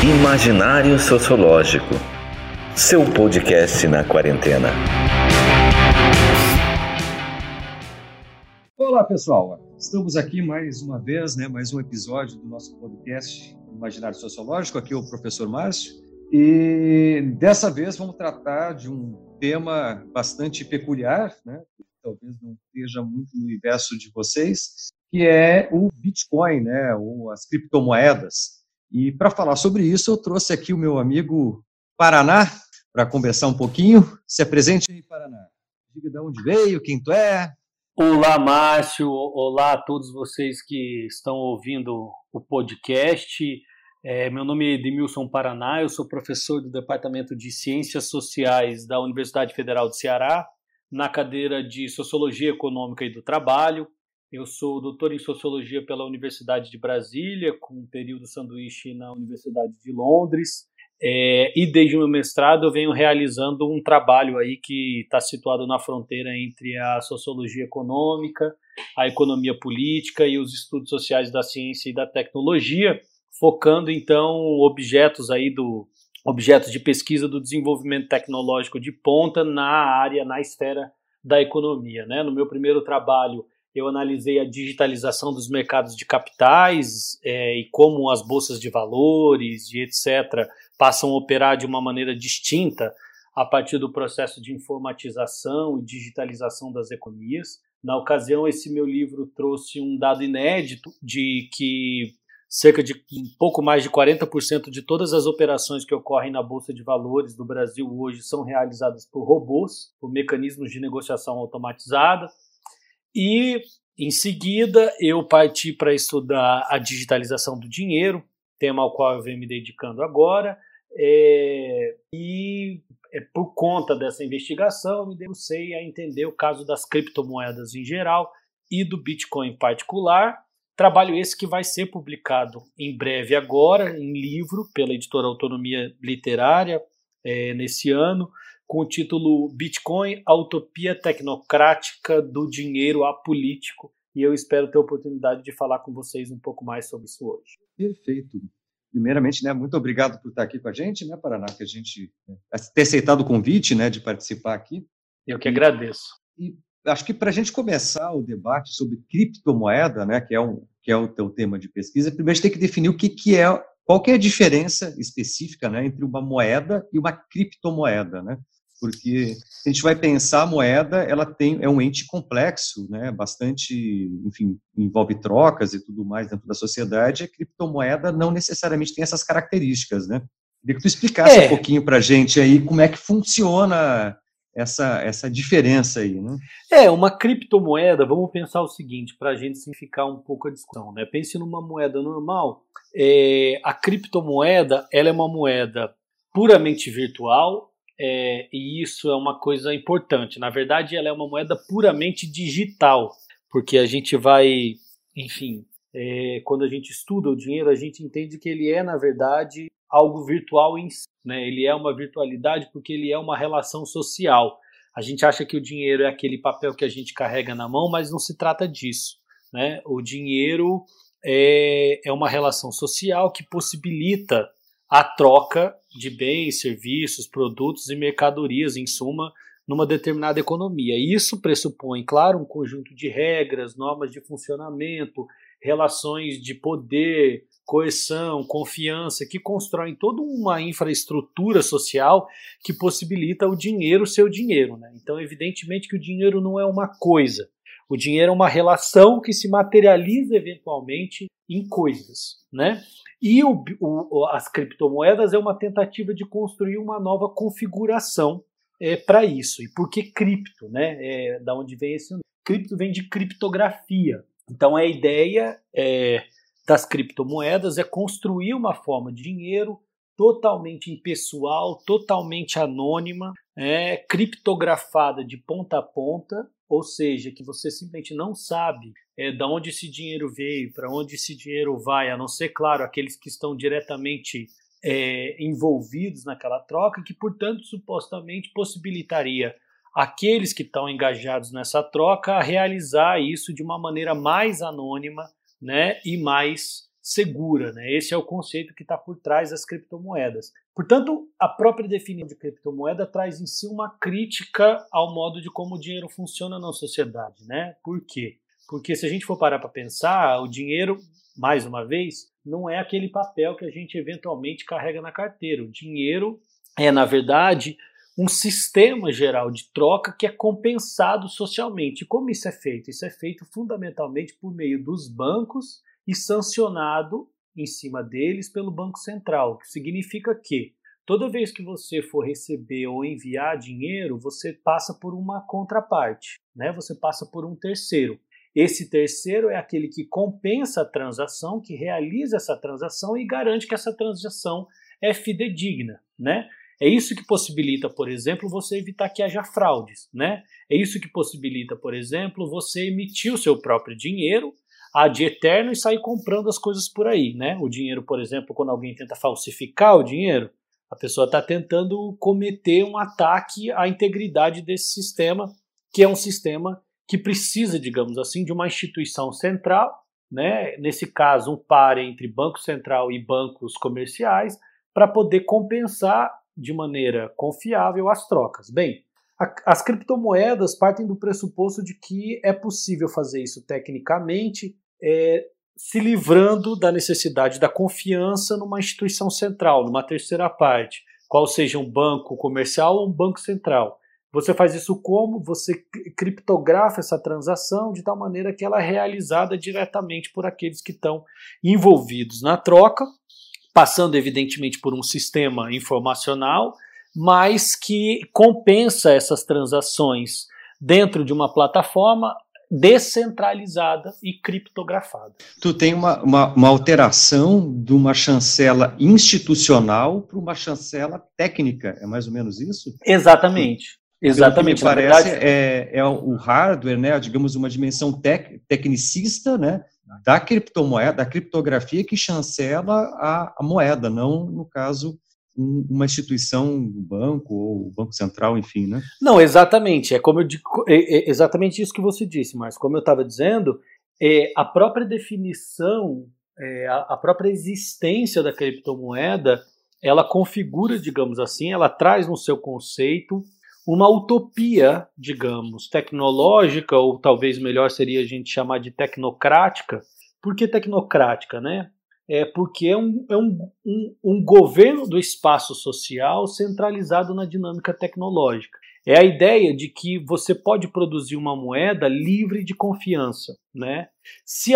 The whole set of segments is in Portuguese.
Imaginário Sociológico. Seu podcast na quarentena. Olá, pessoal. Estamos aqui mais uma vez, né, mais um episódio do nosso podcast Imaginário Sociológico. Aqui é o professor Márcio. E dessa vez vamos tratar de um tema bastante peculiar, né? Talvez não esteja muito no universo de vocês, que é o Bitcoin, né, ou as criptomoedas. E para falar sobre isso, eu trouxe aqui o meu amigo Paraná para conversar um pouquinho. Se apresente aí, Paraná. Diga de onde veio, quem tu é. Olá, Márcio. Olá a todos vocês que estão ouvindo o podcast. É, meu nome é Edmilson Paraná, eu sou professor do Departamento de Ciências Sociais da Universidade Federal de Ceará, na cadeira de Sociologia Econômica e do Trabalho. Eu sou doutor em Sociologia pela Universidade de Brasília, com um período sanduíche na Universidade de Londres. É, e desde o meu mestrado eu venho realizando um trabalho aí que está situado na fronteira entre a sociologia econômica, a economia política e os estudos sociais da ciência e da tecnologia, focando então objetos aí do objetos de pesquisa do desenvolvimento tecnológico de ponta na área, na esfera da economia. Né? No meu primeiro trabalho eu analisei a digitalização dos mercados de capitais é, e como as bolsas de valores e etc. passam a operar de uma maneira distinta a partir do processo de informatização e digitalização das economias. Na ocasião, esse meu livro trouxe um dado inédito de que cerca de um pouco mais de 40% de todas as operações que ocorrem na Bolsa de Valores do Brasil hoje são realizadas por robôs, por mecanismos de negociação automatizada. E em seguida eu parti para estudar a digitalização do dinheiro, tema ao qual eu venho me dedicando agora. É, e é, por conta dessa investigação, eu me debrucei a entender o caso das criptomoedas em geral e do Bitcoin em particular. Trabalho esse que vai ser publicado em breve agora, em livro, pela editora Autonomia Literária, é, nesse ano, com o título Bitcoin, a utopia tecnocrática do dinheiro apolítico. E eu espero ter a oportunidade de falar com vocês um pouco mais sobre isso hoje. Perfeito. Primeiramente, né, muito obrigado por estar aqui com a gente, né, Paraná, que a gente né, ter aceitado o convite, né, de participar aqui. Eu que agradeço. E acho que para a gente começar o debate sobre criptomoeda, né, que é um que é o teu tema de pesquisa, primeiro a gente tem que definir o que que é qual que é a diferença específica, né, entre uma moeda e uma criptomoeda, né? Porque a gente vai pensar a moeda, ela tem é um ente complexo, né, bastante, enfim, envolve trocas e tudo mais dentro da sociedade. A criptomoeda não necessariamente tem essas características, né? Queria que tu explicasse é. um pouquinho para a gente aí como é que funciona essa, essa diferença aí, né? É, uma criptomoeda, vamos pensar o seguinte, para a gente simplificar um pouco a discussão, né? Pense numa moeda normal, é, a criptomoeda, ela é uma moeda puramente virtual, é, e isso é uma coisa importante. Na verdade, ela é uma moeda puramente digital, porque a gente vai, enfim, é, quando a gente estuda o dinheiro, a gente entende que ele é, na verdade, algo virtual em si. Né? Ele é uma virtualidade porque ele é uma relação social. A gente acha que o dinheiro é aquele papel que a gente carrega na mão, mas não se trata disso. Né? O dinheiro é, é uma relação social que possibilita a troca de bens, serviços, produtos e mercadorias, em suma, numa determinada economia. Isso pressupõe, claro, um conjunto de regras, normas de funcionamento, relações de poder, coerção, confiança, que constroem toda uma infraestrutura social que possibilita o dinheiro ser o dinheiro. Né? Então, evidentemente que o dinheiro não é uma coisa. O dinheiro é uma relação que se materializa eventualmente em coisas, né? E o, o, as criptomoedas é uma tentativa de construir uma nova configuração é, para isso. E por que cripto? Né? É, da onde vem esse nome? Cripto vem de criptografia. Então a ideia é, das criptomoedas é construir uma forma de dinheiro totalmente impessoal, totalmente anônima, é, criptografada de ponta a ponta, ou seja, que você simplesmente não sabe é, da onde esse dinheiro veio, para onde esse dinheiro vai, a não ser, claro, aqueles que estão diretamente é, envolvidos naquela troca, que, portanto, supostamente possibilitaria aqueles que estão engajados nessa troca a realizar isso de uma maneira mais anônima né, e mais segura. Né? Esse é o conceito que está por trás das criptomoedas. Portanto, a própria definição de criptomoeda traz em si uma crítica ao modo de como o dinheiro funciona na sociedade. Né? Por quê? Porque se a gente for parar para pensar, o dinheiro, mais uma vez, não é aquele papel que a gente eventualmente carrega na carteira. O dinheiro é, na verdade, um sistema geral de troca que é compensado socialmente. E como isso é feito? Isso é feito fundamentalmente por meio dos bancos e sancionado em cima deles pelo Banco Central, o que significa que toda vez que você for receber ou enviar dinheiro, você passa por uma contraparte, né? Você passa por um terceiro. Esse terceiro é aquele que compensa a transação, que realiza essa transação e garante que essa transação é fidedigna, né? É isso que possibilita, por exemplo, você evitar que haja fraudes, né? É isso que possibilita, por exemplo, você emitir o seu próprio dinheiro ad eterno e sair comprando as coisas por aí, né? O dinheiro, por exemplo, quando alguém tenta falsificar o dinheiro, a pessoa está tentando cometer um ataque à integridade desse sistema, que é um sistema que precisa, digamos assim, de uma instituição central, né? Nesse caso, um par entre Banco Central e bancos comerciais, para poder compensar de maneira confiável as trocas. Bem, as criptomoedas partem do pressuposto de que é possível fazer isso tecnicamente, é, se livrando da necessidade da confiança numa instituição central, numa terceira parte, qual seja um banco comercial ou um banco central. Você faz isso como? Você criptografa essa transação de tal maneira que ela é realizada diretamente por aqueles que estão envolvidos na troca, passando evidentemente por um sistema informacional mas que compensa essas transações dentro de uma plataforma descentralizada e criptografada. Tu tem uma, uma, uma alteração de uma chancela institucional para uma chancela técnica, é mais ou menos isso? Exatamente. Exatamente. me parece verdade, é, é o hardware, né, digamos, uma dimensão tec, tecnicista, né, da criptomoeda, da criptografia que chancela a, a moeda, não, no caso, uma instituição, um banco ou o Banco Central, enfim, né? Não, exatamente. É como eu digo, é, é exatamente isso que você disse, mas como eu estava dizendo, é, a própria definição, é, a, a própria existência da criptomoeda, ela configura, digamos assim, ela traz no seu conceito uma utopia, digamos, tecnológica, ou talvez melhor seria a gente chamar de tecnocrática. Por que tecnocrática, né? é porque é, um, é um, um, um governo do espaço social centralizado na dinâmica tecnológica. É a ideia de que você pode produzir uma moeda livre de confiança. Né? Se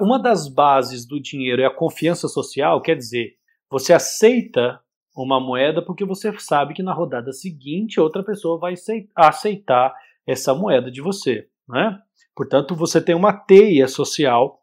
uma das bases do dinheiro é a confiança social, quer dizer, você aceita uma moeda porque você sabe que na rodada seguinte outra pessoa vai aceitar essa moeda de você. Né? Portanto, você tem uma teia social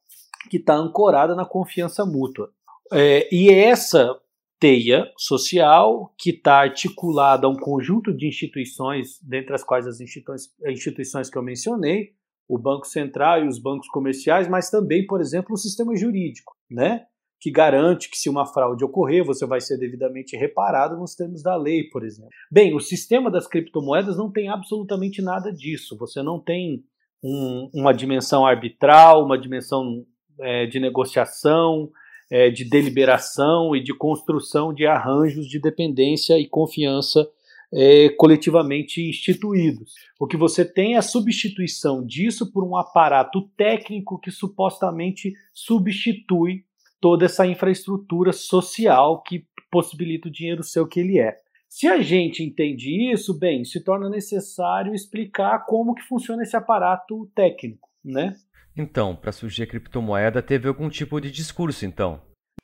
que está ancorada na confiança mútua. É, e essa teia social que está articulada a um conjunto de instituições, dentre as quais as instituições, instituições que eu mencionei, o Banco Central e os bancos comerciais, mas também, por exemplo, o sistema jurídico, né? Que garante que se uma fraude ocorrer, você vai ser devidamente reparado nos termos da lei, por exemplo. Bem, o sistema das criptomoedas não tem absolutamente nada disso. Você não tem um, uma dimensão arbitral, uma dimensão é, de negociação, é, de deliberação e de construção de arranjos de dependência e confiança é, coletivamente instituídos. O que você tem é a substituição disso por um aparato técnico que supostamente substitui toda essa infraestrutura social que possibilita o dinheiro ser o que ele é. Se a gente entende isso, bem, se torna necessário explicar como que funciona esse aparato técnico, né? Então, para surgir a criptomoeda, teve algum tipo de discurso, então?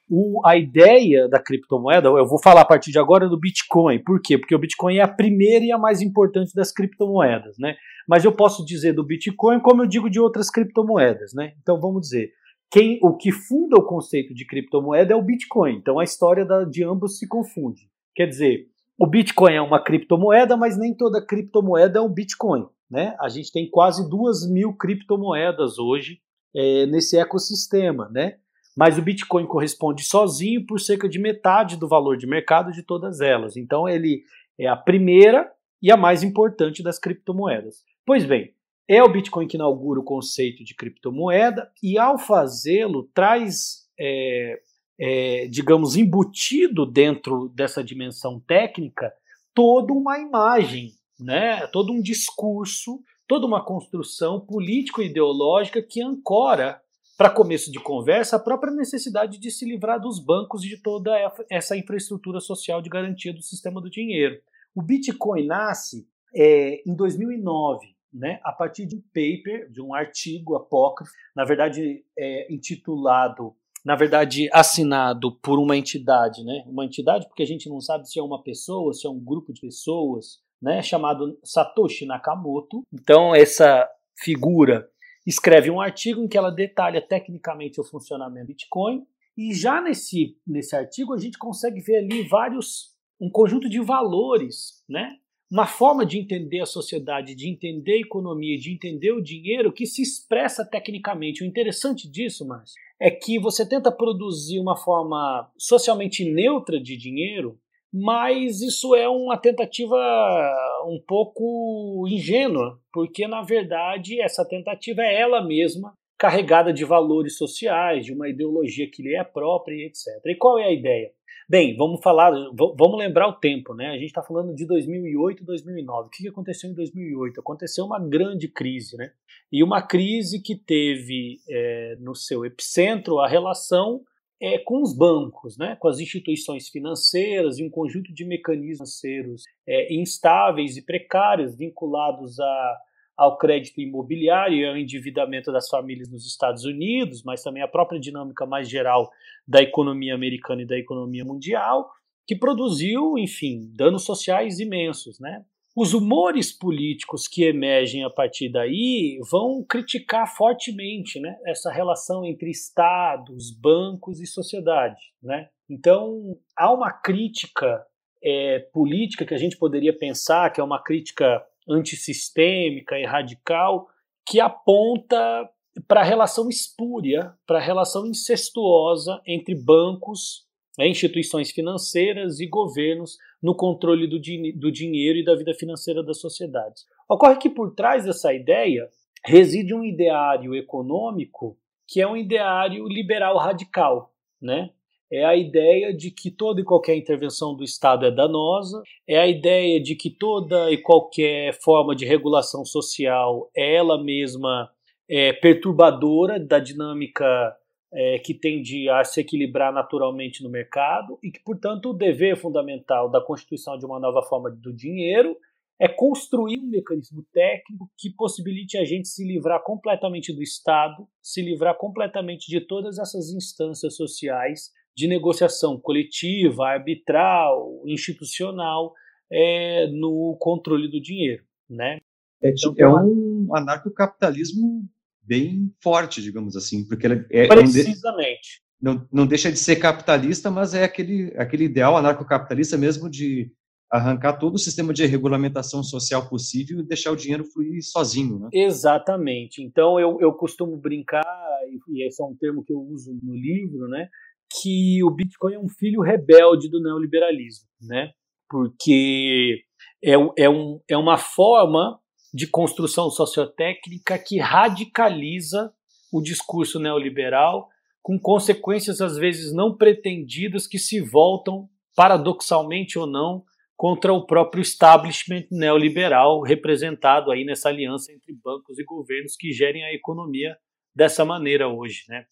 O, a ideia da criptomoeda, eu vou falar a partir de agora do Bitcoin. Por quê? Porque o Bitcoin é a primeira e a mais importante das criptomoedas, né? Mas eu posso dizer do Bitcoin como eu digo de outras criptomoedas, né? Então vamos dizer, quem, o que funda o conceito de criptomoeda é o Bitcoin. Então a história da, de ambos se confunde. Quer dizer, o Bitcoin é uma criptomoeda, mas nem toda criptomoeda é um Bitcoin. Né? A gente tem quase duas mil criptomoedas hoje é, nesse ecossistema, né? mas o Bitcoin corresponde sozinho por cerca de metade do valor de mercado de todas elas. Então ele é a primeira e a mais importante das criptomoedas. Pois bem, é o Bitcoin que inaugura o conceito de criptomoeda e ao fazê-lo traz é, é, digamos, embutido dentro dessa dimensão técnica toda uma imagem, né? todo um discurso, toda uma construção político-ideológica que ancora, para começo de conversa, a própria necessidade de se livrar dos bancos e de toda essa infraestrutura social de garantia do sistema do dinheiro. O Bitcoin nasce é, em 2009, né, a partir de um paper, de um artigo apócrifo, na verdade é, intitulado, na verdade assinado por uma entidade, né, uma entidade porque a gente não sabe se é uma pessoa, se é um grupo de pessoas, né, chamado Satoshi Nakamoto. Então essa figura escreve um artigo em que ela detalha tecnicamente o funcionamento do Bitcoin e já nesse, nesse artigo a gente consegue ver ali vários um conjunto de valores, né, uma forma de entender a sociedade, de entender a economia, de entender o dinheiro que se expressa tecnicamente. O interessante disso, mas é que você tenta produzir uma forma socialmente neutra de dinheiro, mas isso é uma tentativa um pouco ingênua, porque na verdade essa tentativa é ela mesma carregada de valores sociais, de uma ideologia que lhe é própria etc. E qual é a ideia? Bem, vamos falar, vamos lembrar o tempo, né? A gente está falando de 2008 2009. O que aconteceu em 2008? Aconteceu uma grande crise, né? E uma crise que teve é, no seu epicentro a relação é, com os bancos, né? com as instituições financeiras e um conjunto de mecanismos financeiros é, instáveis e precários vinculados a ao crédito imobiliário e ao endividamento das famílias nos Estados Unidos, mas também a própria dinâmica mais geral da economia americana e da economia mundial, que produziu, enfim, danos sociais imensos, né? Os humores políticos que emergem a partir daí vão criticar fortemente né, essa relação entre estados, bancos e sociedade. Né? Então, há uma crítica é, política que a gente poderia pensar que é uma crítica antissistêmica e radical que aponta para a relação espúria, para a relação incestuosa entre bancos, né, instituições financeiras e governos no controle do, di do dinheiro e da vida financeira das sociedades. Ocorre que por trás dessa ideia reside um ideário econômico que é um ideário liberal radical, né? É a ideia de que toda e qualquer intervenção do Estado é danosa, é a ideia de que toda e qualquer forma de regulação social é ela mesma é, perturbadora da dinâmica é, que tende a se equilibrar naturalmente no mercado e que, portanto, o dever fundamental da constituição de uma nova forma do dinheiro é construir um mecanismo técnico que possibilite a gente se livrar completamente do Estado, se livrar completamente de todas essas instâncias sociais de negociação coletiva, arbitral, institucional é, no controle do dinheiro, né? É, então, é um anarcocapitalismo bem forte, digamos assim, porque ele é precisamente não, não deixa de ser capitalista, mas é aquele aquele ideal anarcocapitalista mesmo de arrancar todo o sistema de regulamentação social possível e deixar o dinheiro fluir sozinho, né? Exatamente. Então eu, eu costumo brincar e esse é um termo que eu uso no livro, né? Que o Bitcoin é um filho rebelde do neoliberalismo, né? Porque é, é, um, é uma forma de construção sociotécnica que radicaliza o discurso neoliberal, com consequências às vezes não pretendidas que se voltam, paradoxalmente ou não, contra o próprio establishment neoliberal representado aí nessa aliança entre bancos e governos que gerem a economia dessa maneira hoje, né?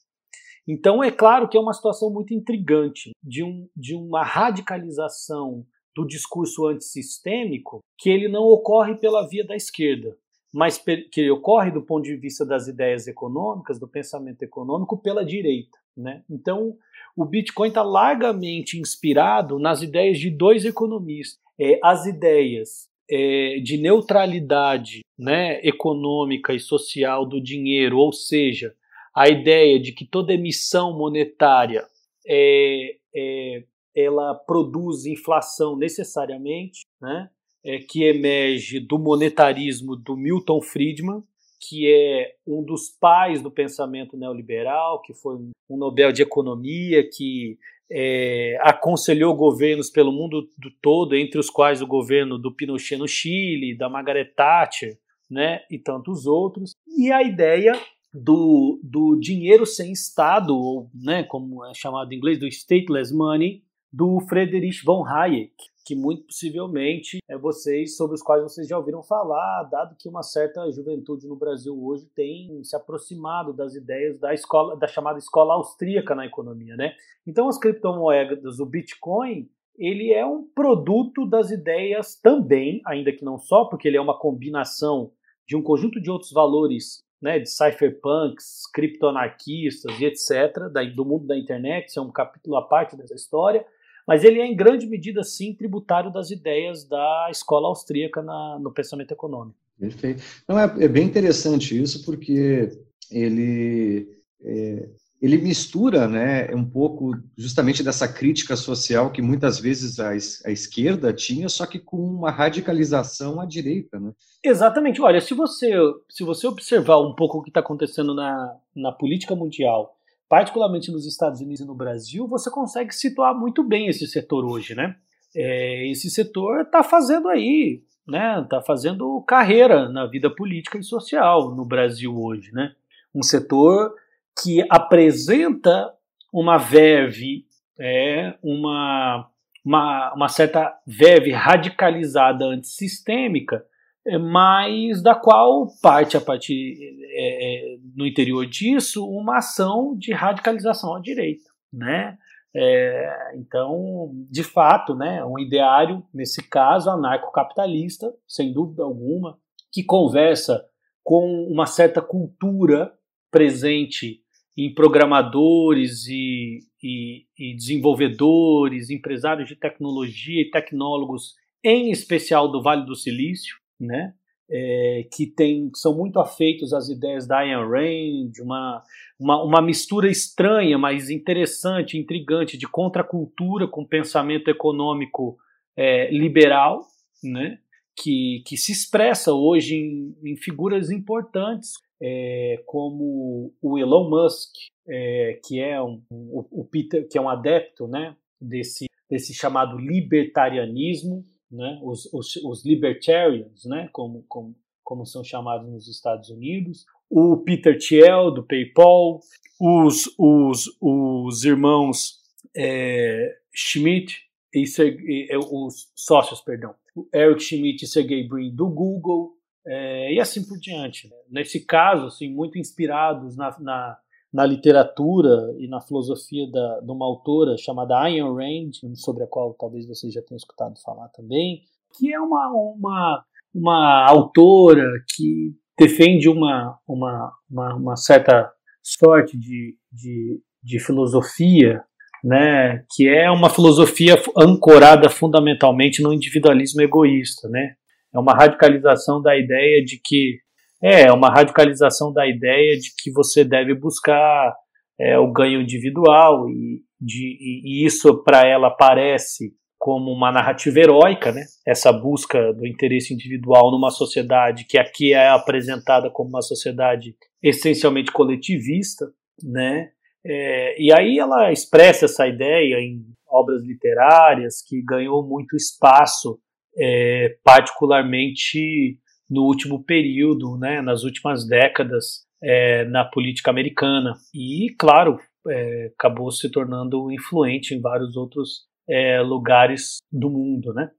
Então, é claro que é uma situação muito intrigante de, um, de uma radicalização do discurso antissistêmico que ele não ocorre pela via da esquerda, mas que ocorre do ponto de vista das ideias econômicas, do pensamento econômico, pela direita. Né? Então, o Bitcoin está largamente inspirado nas ideias de dois economistas. É, as ideias é, de neutralidade né, econômica e social do dinheiro, ou seja, a ideia de que toda emissão monetária é, é, ela produz inflação necessariamente, né? É, que emerge do monetarismo do Milton Friedman, que é um dos pais do pensamento neoliberal, que foi um Nobel de Economia, que é, aconselhou governos pelo mundo do todo, entre os quais o governo do Pinochet no Chile, da Margaret Thatcher, né, e tantos outros. E a ideia do, do dinheiro sem Estado, ou né, como é chamado em inglês, do stateless money, do Friedrich von Hayek, que muito possivelmente é vocês sobre os quais vocês já ouviram falar, dado que uma certa juventude no Brasil hoje tem se aproximado das ideias da escola, da chamada escola austríaca na economia, né? Então as criptomoedas, o Bitcoin, ele é um produto das ideias também, ainda que não só, porque ele é uma combinação de um conjunto de outros valores, né, de cypherpunks, criptoanarquistas e etc, do mundo da internet, isso é um capítulo à parte dessa história, mas ele é em grande medida, sim, tributário das ideias da escola austríaca na, no pensamento econômico. Perfeito. Não, é, é bem interessante isso, porque ele, é, ele mistura né, um pouco justamente dessa crítica social que muitas vezes a, a esquerda tinha, só que com uma radicalização à direita. Né? Exatamente. Olha, se você, se você observar um pouco o que está acontecendo na, na política mundial, particularmente nos Estados Unidos e no Brasil, você consegue situar muito bem esse setor hoje. Né? É, esse setor está fazendo aí, né, está fazendo carreira na vida política e social no Brasil hoje. Né? Um setor que apresenta uma verve, é, uma, uma, uma certa verve radicalizada antissistêmica, é, mas da qual parte a partir é, é, no interior disso uma ação de radicalização à direita, né? É, então, de fato, né, um ideário nesse caso anarcocapitalista, sem dúvida alguma, que conversa com uma certa cultura presente em programadores e, e, e, desenvolvedores, empresários de tecnologia e tecnólogos, em especial do Vale do Silício, né? É, que tem, são muito afeitos às ideias da Ayn Rand, uma, uma, uma mistura estranha, mas interessante, intrigante, de contracultura com pensamento econômico é, liberal, né? que, que se expressa hoje em, em figuras importantes é, como o Elon Musk, é, que é um, um, o Peter, que é um adepto, né, desse, desse chamado libertarianismo, né, os, os, os libertarians, né, como, como, como são chamados nos Estados Unidos, o Peter Thiel do PayPal, os, os, os irmãos é, Schmidt e, é, os sócios, perdão, Eric Schmidt e Sergey Brin do Google, é, e assim por diante. Né? Nesse caso, assim, muito inspirados na, na, na literatura e na filosofia da, de uma autora chamada Ayn Rand, sobre a qual talvez vocês já tenham escutado falar também, que é uma, uma, uma autora que defende uma, uma, uma, uma certa sorte de, de, de filosofia né, que é uma filosofia ancorada fundamentalmente no individualismo egoísta, né? É uma radicalização da ideia de que é, é uma radicalização da ideia de que você deve buscar é, o ganho individual e, de, e isso para ela parece como uma narrativa heróica, né? Essa busca do interesse individual numa sociedade que aqui é apresentada como uma sociedade essencialmente coletivista, né? É, e aí ela expressa essa ideia em obras literárias que ganhou muito espaço é, particularmente no último período, né, nas últimas décadas é, na política americana. E, claro, é, acabou se tornando influente em vários outros é, lugares do mundo, né?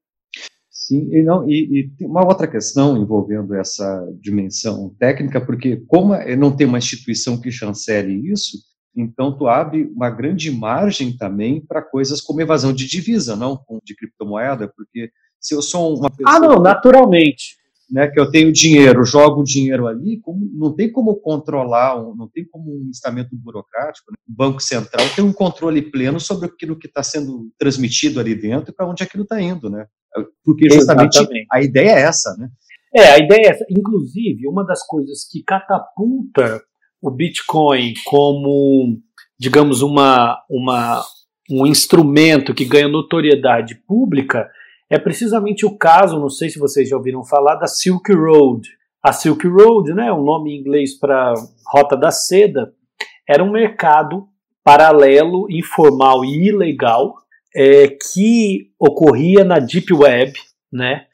Sim, e, não, e, e, tem uma outra questão envolvendo essa dimensão técnica, porque como é, não tem uma instituição que chancele isso, então tu abre uma grande margem também para coisas como evasão de divisa, não de criptomoeda, porque se eu sou uma pessoa. Ah, não, naturalmente. Né, que eu tenho dinheiro, jogo o dinheiro ali, como, não tem como controlar, não tem como um estamento burocrático, né? o Banco Central tem um controle pleno sobre aquilo que está sendo transmitido ali dentro e para onde aquilo está indo, né? Porque justamente Exatamente. a ideia é essa, né? É, a ideia é essa. Inclusive, uma das coisas que catapulta o Bitcoin como, digamos, uma, uma, um instrumento que ganha notoriedade pública é precisamente o caso, não sei se vocês já ouviram falar, da Silk Road. A Silk Road, né, um nome em inglês para Rota da Seda, era um mercado paralelo, informal e ilegal é, que ocorria na Deep Web, né,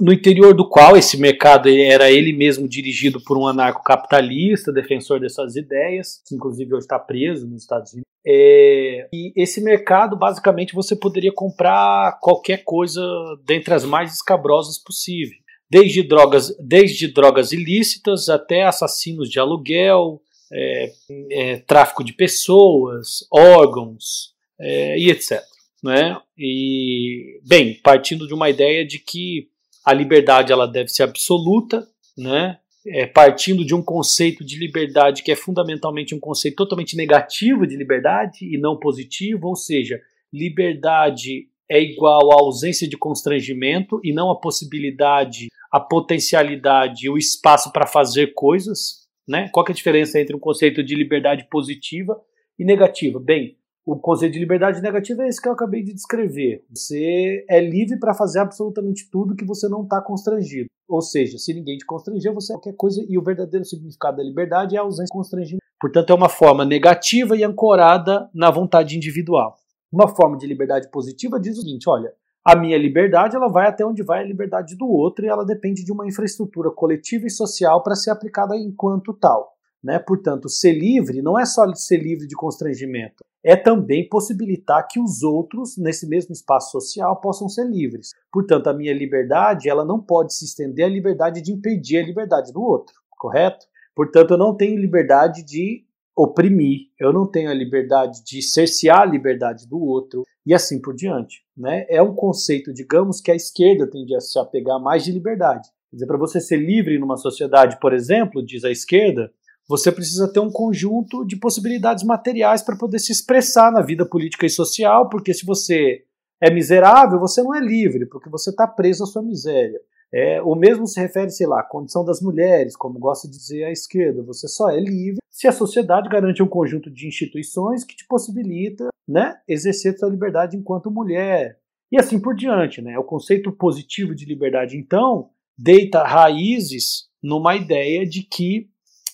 no interior do qual esse mercado era ele mesmo dirigido por um anarcocapitalista, defensor dessas ideias, que inclusive hoje está preso nos Estados Unidos. É, e esse mercado, basicamente, você poderia comprar qualquer coisa dentre as mais escabrosas possível. Desde drogas, desde drogas ilícitas até assassinos de aluguel, é, é, tráfico de pessoas, órgãos é, e etc. Né? E, bem, partindo de uma ideia de que a liberdade ela deve ser absoluta, né? É, partindo de um conceito de liberdade que é fundamentalmente um conceito totalmente negativo de liberdade e não positivo, ou seja, liberdade é igual à ausência de constrangimento e não a possibilidade, a potencialidade o espaço para fazer coisas. Né? Qual é a diferença entre um conceito de liberdade positiva e negativa? Bem, o conceito de liberdade negativa é esse que eu acabei de descrever. Você é livre para fazer absolutamente tudo que você não está constrangido. Ou seja, se ninguém te constranger, você é qualquer coisa e o verdadeiro significado da liberdade é a ausência de constrangimento. Portanto, é uma forma negativa e ancorada na vontade individual. Uma forma de liberdade positiva diz o seguinte: olha, a minha liberdade ela vai até onde vai a liberdade do outro e ela depende de uma infraestrutura coletiva e social para ser aplicada enquanto tal. Né? Portanto, ser livre não é só ser livre de constrangimento, é também possibilitar que os outros, nesse mesmo espaço social, possam ser livres. Portanto, a minha liberdade ela não pode se estender à liberdade de impedir a liberdade do outro, correto? Portanto, eu não tenho liberdade de oprimir, eu não tenho a liberdade de cercear a liberdade do outro e assim por diante. Né? É um conceito, digamos, que a esquerda tende a se apegar mais de liberdade. Quer dizer, para você ser livre numa sociedade, por exemplo, diz a esquerda, você precisa ter um conjunto de possibilidades materiais para poder se expressar na vida política e social, porque se você é miserável, você não é livre, porque você está preso à sua miséria. É, o mesmo se refere, sei lá, à condição das mulheres, como gosta de dizer a esquerda. Você só é livre se a sociedade garante um conjunto de instituições que te possibilita né, exercer sua liberdade enquanto mulher. E assim por diante. Né? O conceito positivo de liberdade, então, deita raízes numa ideia de que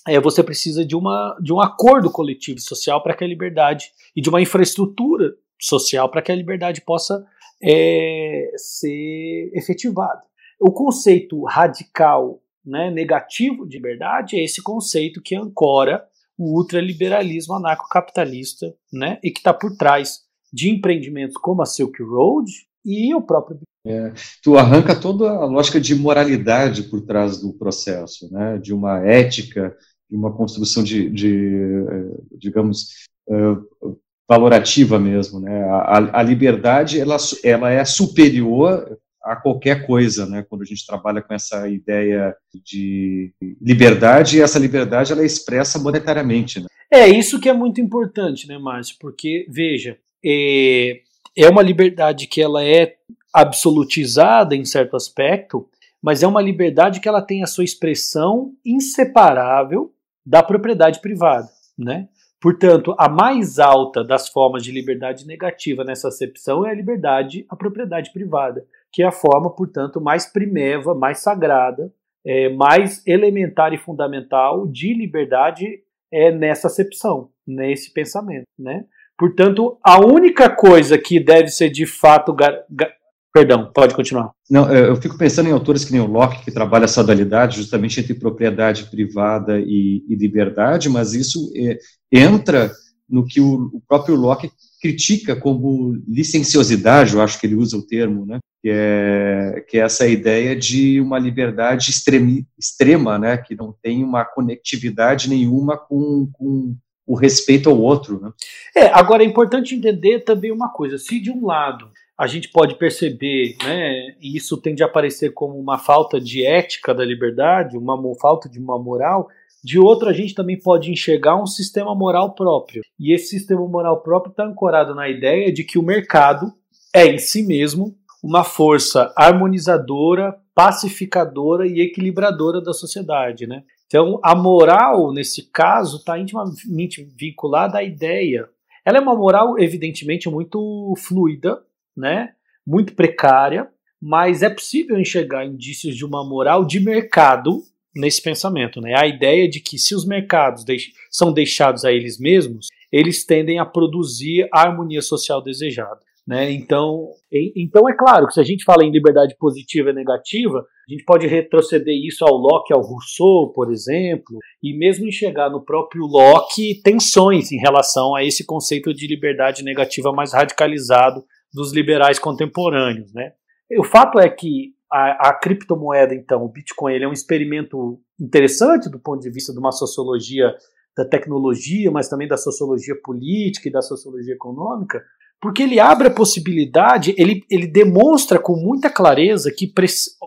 é, você precisa de, uma, de um acordo coletivo social para que a liberdade e de uma infraestrutura social para que a liberdade possa é, ser efetivada. O conceito radical né, negativo de liberdade é esse conceito que ancora o ultraliberalismo anarcocapitalista né, e que está por trás de empreendimentos como a Silk Road e o próprio é, tu arranca toda a lógica de moralidade por trás do processo, né, de uma ética de uma construção de, de eh, digamos, eh, valorativa mesmo, né? A, a, liberdade ela, ela é superior a qualquer coisa, né? Quando a gente trabalha com essa ideia de liberdade, e essa liberdade ela é expressa monetariamente. Né? É isso que é muito importante, né, Márcio? Porque veja, é, é uma liberdade que ela é absolutizada em certo aspecto, mas é uma liberdade que ela tem a sua expressão inseparável da propriedade privada, né? Portanto, a mais alta das formas de liberdade negativa nessa acepção é a liberdade à propriedade privada, que é a forma, portanto, mais primeva, mais sagrada, é, mais elementar e fundamental de liberdade é nessa acepção, nesse pensamento, né? Portanto, a única coisa que deve ser de fato Perdão, pode continuar. Não, eu fico pensando em autores que nem o Locke, que trabalha essa dualidade justamente entre propriedade privada e, e liberdade, mas isso é, entra no que o, o, próprio Locke critica como licenciosidade, eu acho que ele usa o termo, né? que, é, que é essa ideia de uma liberdade extremi, extrema, né? que não tem uma conectividade nenhuma com, com o respeito ao outro. Né? É, agora é importante entender também uma coisa: se de um lado a gente pode perceber, né, e isso tende a aparecer como uma falta de ética da liberdade, uma falta de uma moral, de outro a gente também pode enxergar um sistema moral próprio. E esse sistema moral próprio está ancorado na ideia de que o mercado é em si mesmo uma força harmonizadora, pacificadora e equilibradora da sociedade, né? Então, a moral, nesse caso, está intimamente vinculada à ideia. Ela é uma moral, evidentemente, muito fluida, né, muito precária, mas é possível enxergar indícios de uma moral de mercado nesse pensamento. Né? A ideia de que se os mercados deix são deixados a eles mesmos, eles tendem a produzir a harmonia social desejada. Né? Então, então é claro que se a gente fala em liberdade positiva e negativa, a gente pode retroceder isso ao Locke, ao Rousseau, por exemplo, e mesmo enxergar no próprio Locke tensões em relação a esse conceito de liberdade negativa mais radicalizado dos liberais contemporâneos. Né? O fato é que a, a criptomoeda, então, o Bitcoin, ele é um experimento interessante do ponto de vista de uma sociologia da tecnologia, mas também da sociologia política e da sociologia econômica, porque ele abre a possibilidade, ele, ele demonstra com muita clareza que.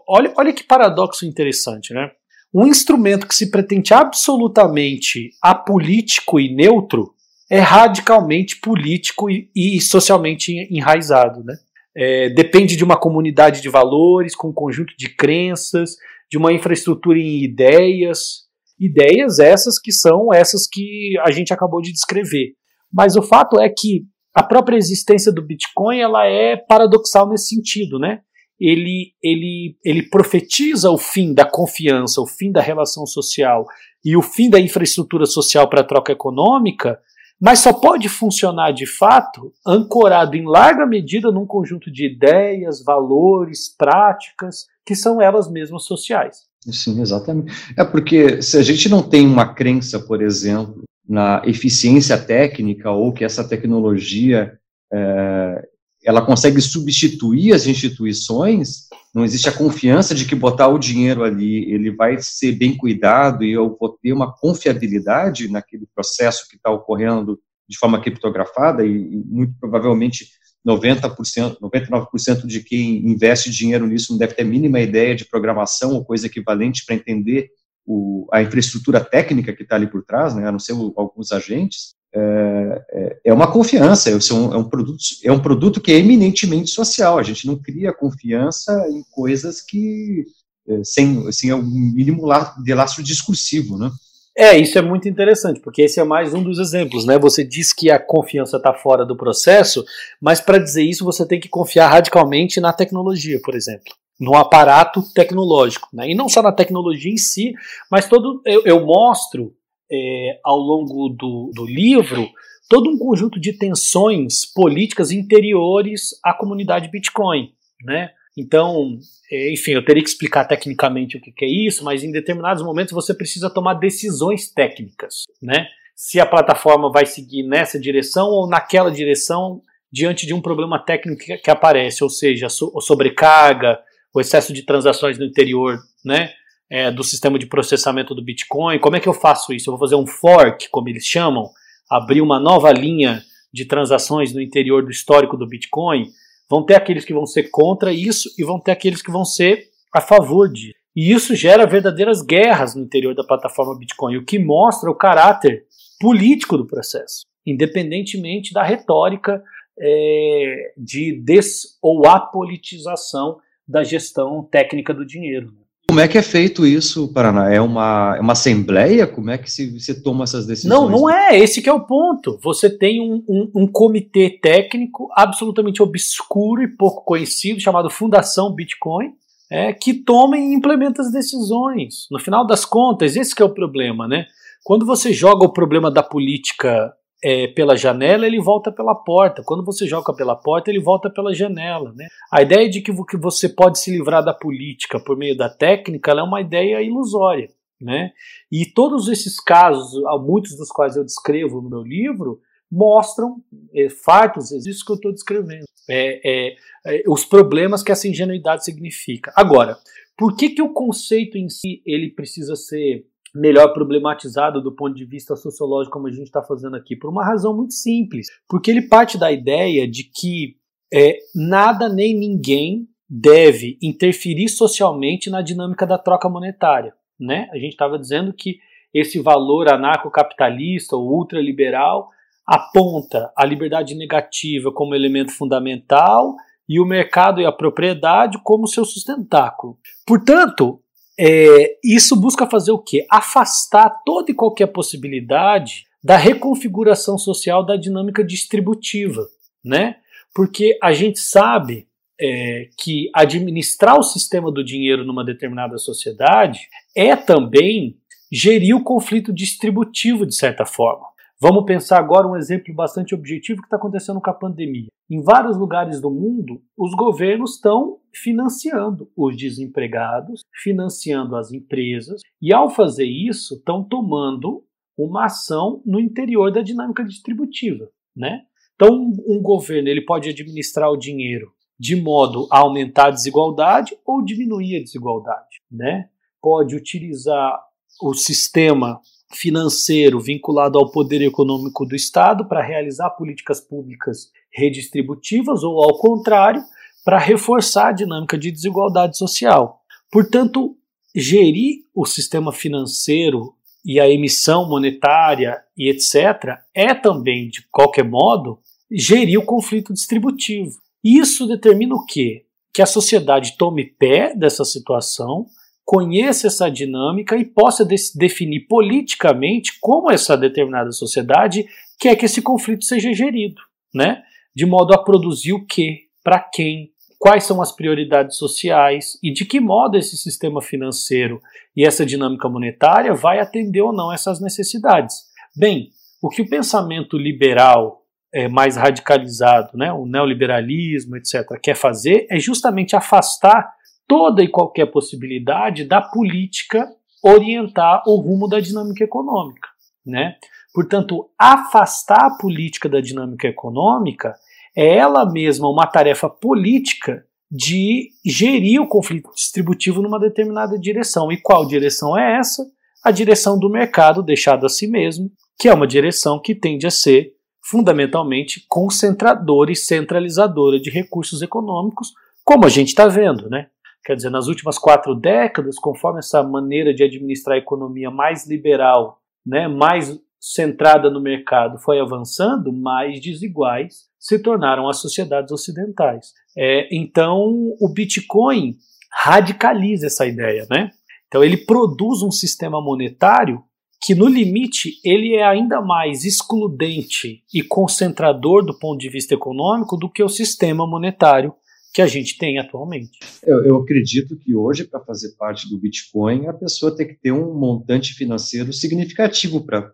Olha, olha que paradoxo interessante, né? Um instrumento que se pretende absolutamente apolítico e neutro é radicalmente político e, e socialmente enraizado, né? É, depende de uma comunidade de valores, com um conjunto de crenças, de uma infraestrutura em ideias, ideias essas que são essas que a gente acabou de descrever. Mas o fato é que a própria existência do Bitcoin ela é paradoxal nesse sentido, né? Ele, ele, ele profetiza o fim da confiança, o fim da relação social e o fim da infraestrutura social para a troca econômica, mas só pode funcionar de fato ancorado em larga medida num conjunto de ideias, valores, práticas, que são elas mesmas sociais. Sim, exatamente. É porque se a gente não tem uma crença, por exemplo, na eficiência técnica ou que essa tecnologia é, ela consegue substituir as instituições, não existe a confiança de que botar o dinheiro ali ele vai ser bem cuidado e eu vou ter uma confiabilidade naquele processo que está ocorrendo de forma criptografada e, e muito provavelmente 90%, 99% de quem investe dinheiro nisso não deve ter a mínima ideia de programação ou coisa equivalente para entender o, a infraestrutura técnica que está ali por trás, né, a não ser o, alguns agentes, é, é, é uma confiança, é um, é, um produto, é um produto que é eminentemente social, a gente não cria confiança em coisas que, é, sem, assim, é um mínimo de lastro discursivo, né. É, isso é muito interessante, porque esse é mais um dos exemplos, né? Você diz que a confiança está fora do processo, mas para dizer isso você tem que confiar radicalmente na tecnologia, por exemplo no aparato tecnológico. Né? E não só na tecnologia em si, mas todo eu, eu mostro é, ao longo do, do livro todo um conjunto de tensões políticas interiores à comunidade Bitcoin. Né? Então, é, enfim, eu teria que explicar tecnicamente o que, é isso, mas em determinados momentos você precisa tomar decisões técnicas. Né? Se a plataforma vai seguir nessa direção ou naquela direção diante de um problema técnico que, aparece, ou seja, so, sobrecarga, o excesso de transações no interior né, é, do sistema de processamento do Bitcoin. Como é que eu faço isso? Eu vou fazer um fork, como eles chamam, abrir uma nova linha de transações no interior do histórico do Bitcoin. Vão ter aqueles que vão ser contra isso e vão ter aqueles que vão ser a favor de. E isso gera verdadeiras guerras no interior da plataforma Bitcoin, o que mostra o caráter político do processo, independentemente da retórica é, de des ou apolitização da gestão técnica do dinheiro. Como é que é feito isso, Paraná? É uma, é uma assembleia? Como é que se, você toma essas decisões? Não, não é. Esse que é o ponto. Você tem um, um, um, comitê técnico absolutamente obscuro e pouco conhecido, chamado Fundação Bitcoin, é, que toma e implementa as decisões. No final das contas, esse que é o problema, né? Quando você joga o problema da política é, pela janela, ele volta pela porta. Quando você joga pela porta, ele volta pela janela. Né? A ideia de que, você pode se livrar da política por meio da técnica é uma ideia ilusória. Né? E todos esses casos, muitos dos quais eu descrevo no meu livro, mostram é, fatos, isso que eu estou descrevendo, é, é, é, os problemas que essa ingenuidade significa. Agora, por que, que o conceito em si ele precisa ser melhor problematizado do ponto de vista sociológico, como a gente está fazendo aqui, por uma razão muito simples, porque ele parte da ideia de que é, nada nem ninguém deve interferir socialmente na dinâmica da troca monetária. Né? A gente estava dizendo que esse valor anarcocapitalista ou ultraliberal aponta a liberdade negativa como elemento fundamental e o mercado e a propriedade como seu sustentáculo. Portanto, é, isso busca fazer o quê? Afastar toda e qualquer possibilidade da reconfiguração social da dinâmica distributiva, né? Porque a gente sabe é, que administrar o sistema do dinheiro numa determinada sociedade é também gerir o conflito distributivo de certa forma. Vamos pensar agora um exemplo bastante objetivo que está acontecendo com a pandemia. Em vários lugares do mundo, os governos estão financiando os desempregados, financiando as empresas, e ao fazer isso, estão tomando uma ação no interior da dinâmica distributiva, né? Então, um governo ele pode administrar o dinheiro de modo a aumentar a desigualdade ou diminuir a desigualdade, né? Pode utilizar o sistema financeiro vinculado ao poder econômico do Estado para realizar políticas públicas redistributivas ou, ao contrário, para reforçar a dinâmica de desigualdade social. Portanto, gerir o sistema financeiro e a emissão monetária e etc. é também, de qualquer modo, gerir o conflito distributivo. Isso determina o quê? Que a sociedade tome pé dessa situação, conheça essa dinâmica e possa de definir politicamente como essa determinada sociedade quer que esse conflito seja gerido, né? De modo a produzir o quê, para quem, quais são as prioridades sociais e de que modo esse sistema financeiro e essa dinâmica monetária vai atender ou não essas necessidades. Bem, o que o pensamento liberal é, mais radicalizado, né, o neoliberalismo, etc., quer fazer é justamente afastar toda e qualquer possibilidade da política orientar o rumo da dinâmica econômica. Né? Portanto, afastar a política da dinâmica econômica é ela mesma uma tarefa política de gerir o conflito distributivo numa determinada direção. E qual direção é essa? A direção do mercado deixado a si mesmo, que é uma direção que tende a ser fundamentalmente concentradora e centralizadora de recursos econômicos, como a gente está vendo, né? Quer dizer, nas últimas quatro décadas, conforme essa maneira de administrar a economia mais liberal, né, mais centrada no mercado foi avançando, mais desiguais se tornaram as sociedades ocidentais. É, então, o Bitcoin radicaliza essa ideia, né? Então, ele produz um sistema monetário que no limite ele é ainda mais excludente e concentrador do ponto de vista econômico do que o sistema monetário que a gente tem atualmente. Eu, eu acredito que hoje, para fazer parte do Bitcoin, a pessoa tem que ter um montante financeiro significativo para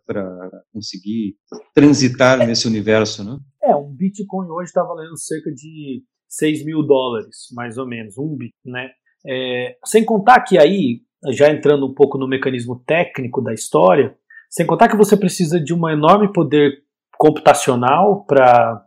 conseguir transitar nesse universo, né? É, um Bitcoin hoje está valendo cerca de 6 mil dólares, mais ou menos, um bit, né? É, sem contar que aí já entrando um pouco no mecanismo técnico da história, sem contar que você precisa de um enorme poder computacional para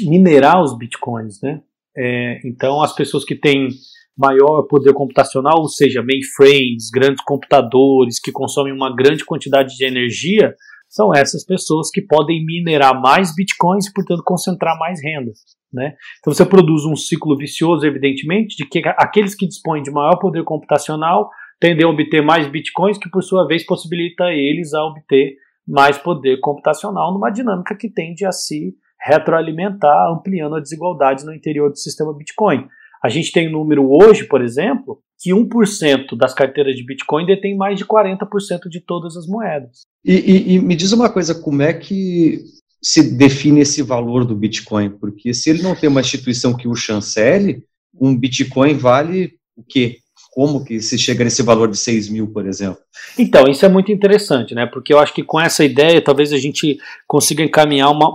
minerar os bitcoins, né? É, então, as pessoas que têm maior poder computacional, ou seja, mainframes, grandes computadores que consomem uma grande quantidade de energia, são essas pessoas que podem minerar mais bitcoins e, portanto, concentrar mais renda. Né? Então você produz um ciclo vicioso, evidentemente, de que aqueles que dispõem de maior poder computacional tendem a obter mais bitcoins, que por sua vez possibilita eles a obter mais poder computacional numa dinâmica que tende a se retroalimentar, ampliando a desigualdade no interior do sistema Bitcoin. A gente tem um número hoje, por exemplo, que 1% das carteiras de Bitcoin detém mais de 40% de todas as moedas. E, e, e, me diz uma coisa, como é que se define esse valor do Bitcoin? Porque se ele não tem uma instituição que o chancele, um Bitcoin vale o quê? Como que se chega nesse valor de 6 mil, por exemplo? Então, isso é muito interessante, né? Porque eu acho que com essa ideia, talvez a gente consiga encaminhar uma,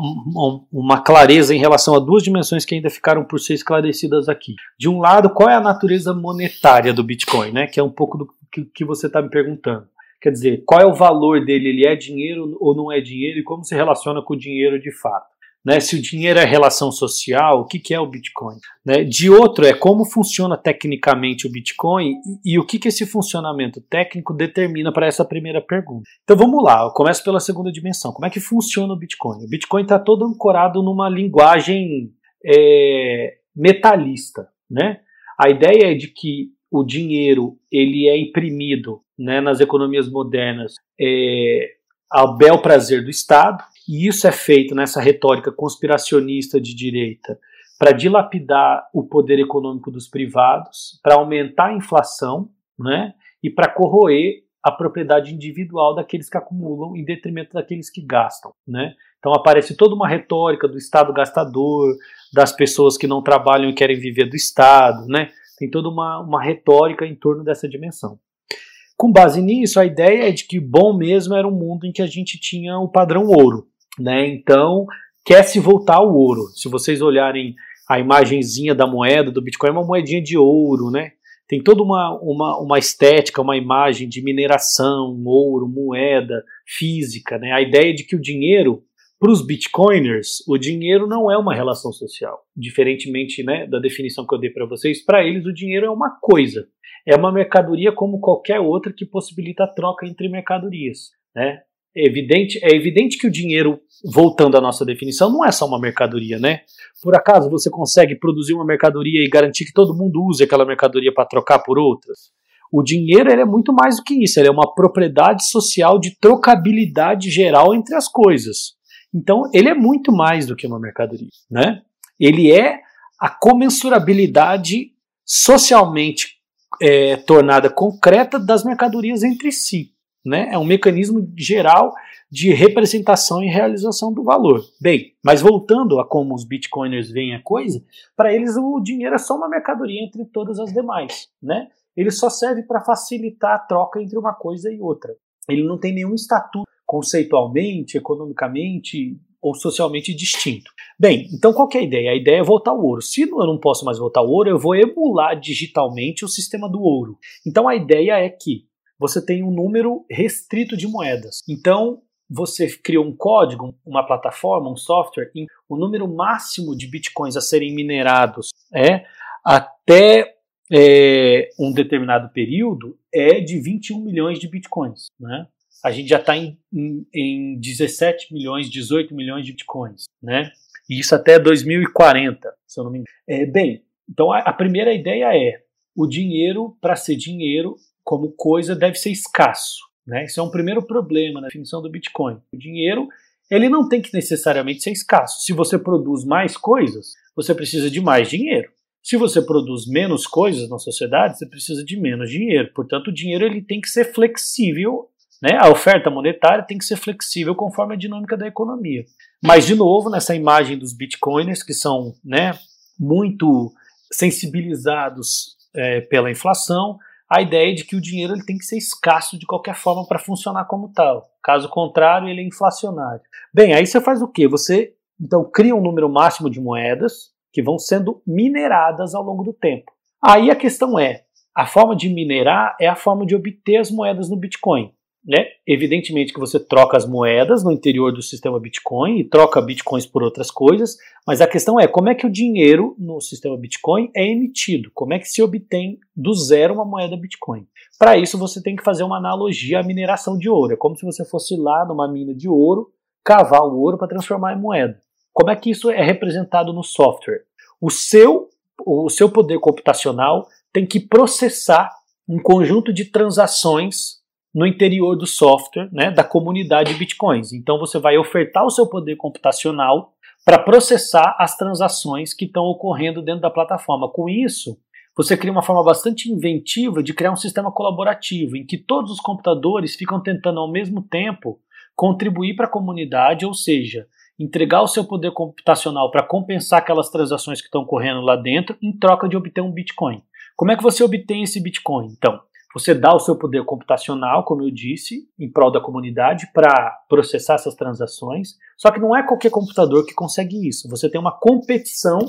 uma, clareza em relação a duas dimensões que ainda ficaram por ser esclarecidas aqui. De um lado, qual é a natureza monetária do Bitcoin, né? Que é um pouco do que, que você está me perguntando. Quer dizer, qual é o valor dele? Ele é dinheiro ou não é dinheiro? E como se relaciona com o dinheiro de fato? Né, se o dinheiro é relação social, o que, que é o Bitcoin? Né? De outro é como funciona tecnicamente o Bitcoin e, e o que, que esse funcionamento técnico determina para essa primeira pergunta. Então vamos lá, eu começo pela segunda dimensão. Como é que funciona o Bitcoin? O Bitcoin está todo ancorado numa linguagem é, metalista. Né? A ideia é de que o dinheiro ele é imprimido né, nas economias modernas é, ao bel prazer do Estado, e isso é feito nessa retórica conspiracionista de direita para dilapidar o poder econômico dos privados, para aumentar a inflação né, e para corroer a propriedade individual daqueles que acumulam em detrimento daqueles que gastam. Né? Então aparece toda uma retórica do Estado gastador, das pessoas que não trabalham e querem viver do Estado, né? tem toda uma, uma retórica em torno dessa dimensão. Com base nisso, a ideia é de que bom mesmo era um mundo em que a gente tinha o padrão ouro, né? Então, quer se voltar ao ouro. Se vocês olharem a imagenzinha da moeda do Bitcoin, é uma moedinha de ouro, né? Tem toda uma, uma, uma estética, uma imagem de mineração, ouro, moeda, física, né? A ideia de que o dinheiro para os bitcoiners, o dinheiro não é uma relação social. Diferentemente né, da definição que eu dei para vocês, para eles o dinheiro é uma coisa. É uma mercadoria como qualquer outra que possibilita a troca entre mercadorias. Né? É, evidente, é evidente que o dinheiro, voltando à nossa definição, não é só uma mercadoria. Né? Por acaso você consegue produzir uma mercadoria e garantir que todo mundo use aquela mercadoria para trocar por outras? O dinheiro é muito mais do que isso, ele é uma propriedade social de trocabilidade geral entre as coisas. Então, ele é muito mais do que uma mercadoria, né? Ele é a comensurabilidade socialmente é, tornada concreta das mercadorias entre si, né? É um mecanismo geral de representação e realização do valor. Bem, mas voltando a como os bitcoiners veem a coisa, para eles o dinheiro é só uma mercadoria entre todas as demais, né? Ele só serve para facilitar a troca entre uma coisa e outra. Ele não tem nenhum estatuto conceitualmente, economicamente ou socialmente distinto. Bem, então qual é a ideia? A ideia é voltar ao ouro. Se eu não posso mais voltar ao ouro, eu vou emular digitalmente o sistema do ouro. Então a ideia é que você tem um número restrito de moedas. Então você criou um código, uma plataforma, um software, em o número máximo de bitcoins a serem minerados é até é, um determinado período é de 21 milhões de bitcoins. Né? A gente já está em, em, em 17 milhões, 18 milhões de bitcoins, né? E isso até 2040, se eu não me engano. É, bem, então a, a primeira ideia é o dinheiro, para ser dinheiro, como coisa, deve ser escasso. Né? Isso é um primeiro problema na definição do Bitcoin. O dinheiro ele não tem que necessariamente ser escasso. Se você produz mais coisas, você precisa de mais dinheiro. Se você produz menos coisas na sociedade, você precisa de menos dinheiro. Portanto, o dinheiro ele tem que ser flexível né? A oferta monetária tem que ser flexível conforme a dinâmica da economia. Mas, de novo, nessa imagem dos bitcoiners, que são né, muito sensibilizados é, pela inflação, a ideia é de que o dinheiro ele tem que ser escasso de qualquer forma para funcionar como tal. Caso contrário, ele é inflacionário. Bem, aí você faz o quê? Você então cria um número máximo de moedas que vão sendo mineradas ao longo do tempo. Aí a questão é: a forma de minerar é a forma de obter as moedas no Bitcoin. Né? Evidentemente que você troca as moedas no interior do sistema Bitcoin e troca bitcoins por outras coisas, mas a questão é como é que o dinheiro no sistema Bitcoin é emitido, como é que se obtém do zero uma moeda Bitcoin. Para isso você tem que fazer uma analogia à mineração de ouro. É como se você fosse lá numa mina de ouro, cavar o ouro para transformar em moeda. Como é que isso é representado no software? O seu, o seu poder computacional tem que processar um conjunto de transações no interior do software né, da comunidade Bitcoins. Então você vai ofertar o seu poder computacional para processar as transações que estão ocorrendo dentro da plataforma. Com isso, você cria uma forma bastante inventiva de criar um sistema colaborativo em que todos os computadores ficam tentando ao mesmo tempo contribuir para a comunidade, ou seja, entregar o seu poder computacional para compensar aquelas transações que estão ocorrendo lá dentro em troca de obter um Bitcoin. Como é que você obtém esse Bitcoin? Então, você dá o seu poder computacional, como eu disse, em prol da comunidade para processar essas transações. Só que não é qualquer computador que consegue isso. Você tem uma competição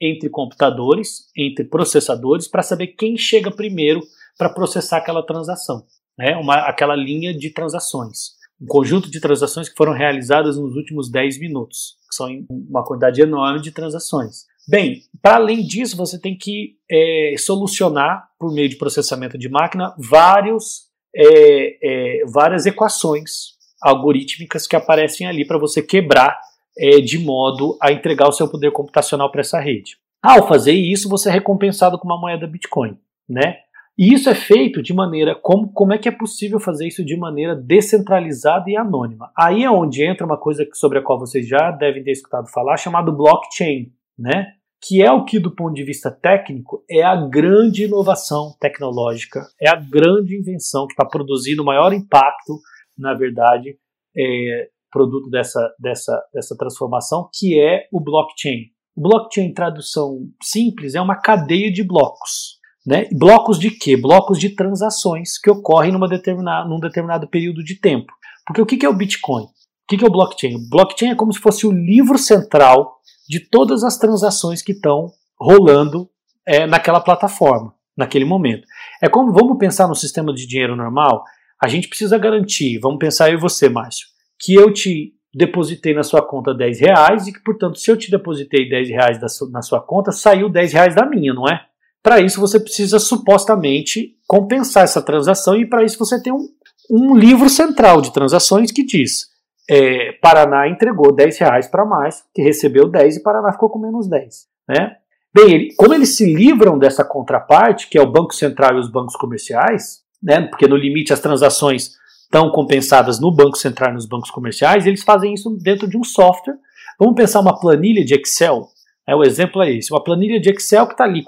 entre computadores, entre processadores, para saber quem chega primeiro para processar aquela transação, né? uma, aquela linha de transações. Um conjunto de transações que foram realizadas nos últimos 10 minutos, que são uma quantidade enorme de transações. Bem, para além disso, você tem que é, solucionar, por meio de processamento de máquina, vários, é, é, várias equações algorítmicas que aparecem ali para você quebrar é, de modo a entregar o seu poder computacional para essa rede. Ao fazer isso, você é recompensado com uma moeda Bitcoin, né? E isso é feito de maneira como, como é que é possível fazer isso de maneira descentralizada e anônima? Aí é onde entra uma coisa sobre a qual vocês já devem ter escutado falar, chamado blockchain, né? Que é o que, do ponto de vista técnico, é a grande inovação tecnológica, é a grande invenção que está produzindo o maior impacto, na verdade, é, produto dessa, dessa, dessa transformação, que é o blockchain. O blockchain, tradução simples, é uma cadeia de blocos. Né? Blocos de quê? Blocos de transações que ocorrem numa determinada, num determinado período de tempo. Porque o que é o Bitcoin? O que é o blockchain? O blockchain é como se fosse o livro central de todas as transações que estão rolando é, naquela plataforma, naquele momento. É como, vamos pensar no sistema de dinheiro normal, a gente precisa garantir, vamos pensar eu e você, Márcio, que eu te depositei na sua conta 10 reais e que, portanto, se eu te depositei 10 reais na sua conta, saiu 10 reais da minha, não é? Para isso você precisa supostamente compensar essa transação e para isso você tem um, um livro central de transações que diz é, Paraná entregou 10 reais para mais, que recebeu 10 e Paraná ficou com menos 10. Né? Bem, ele, como eles se livram dessa contraparte, que é o Banco Central e os bancos comerciais, né, porque no limite as transações estão compensadas no Banco Central e nos bancos comerciais, eles fazem isso dentro de um software. Vamos pensar uma planilha de Excel. É, o exemplo é esse: uma planilha de Excel que está ali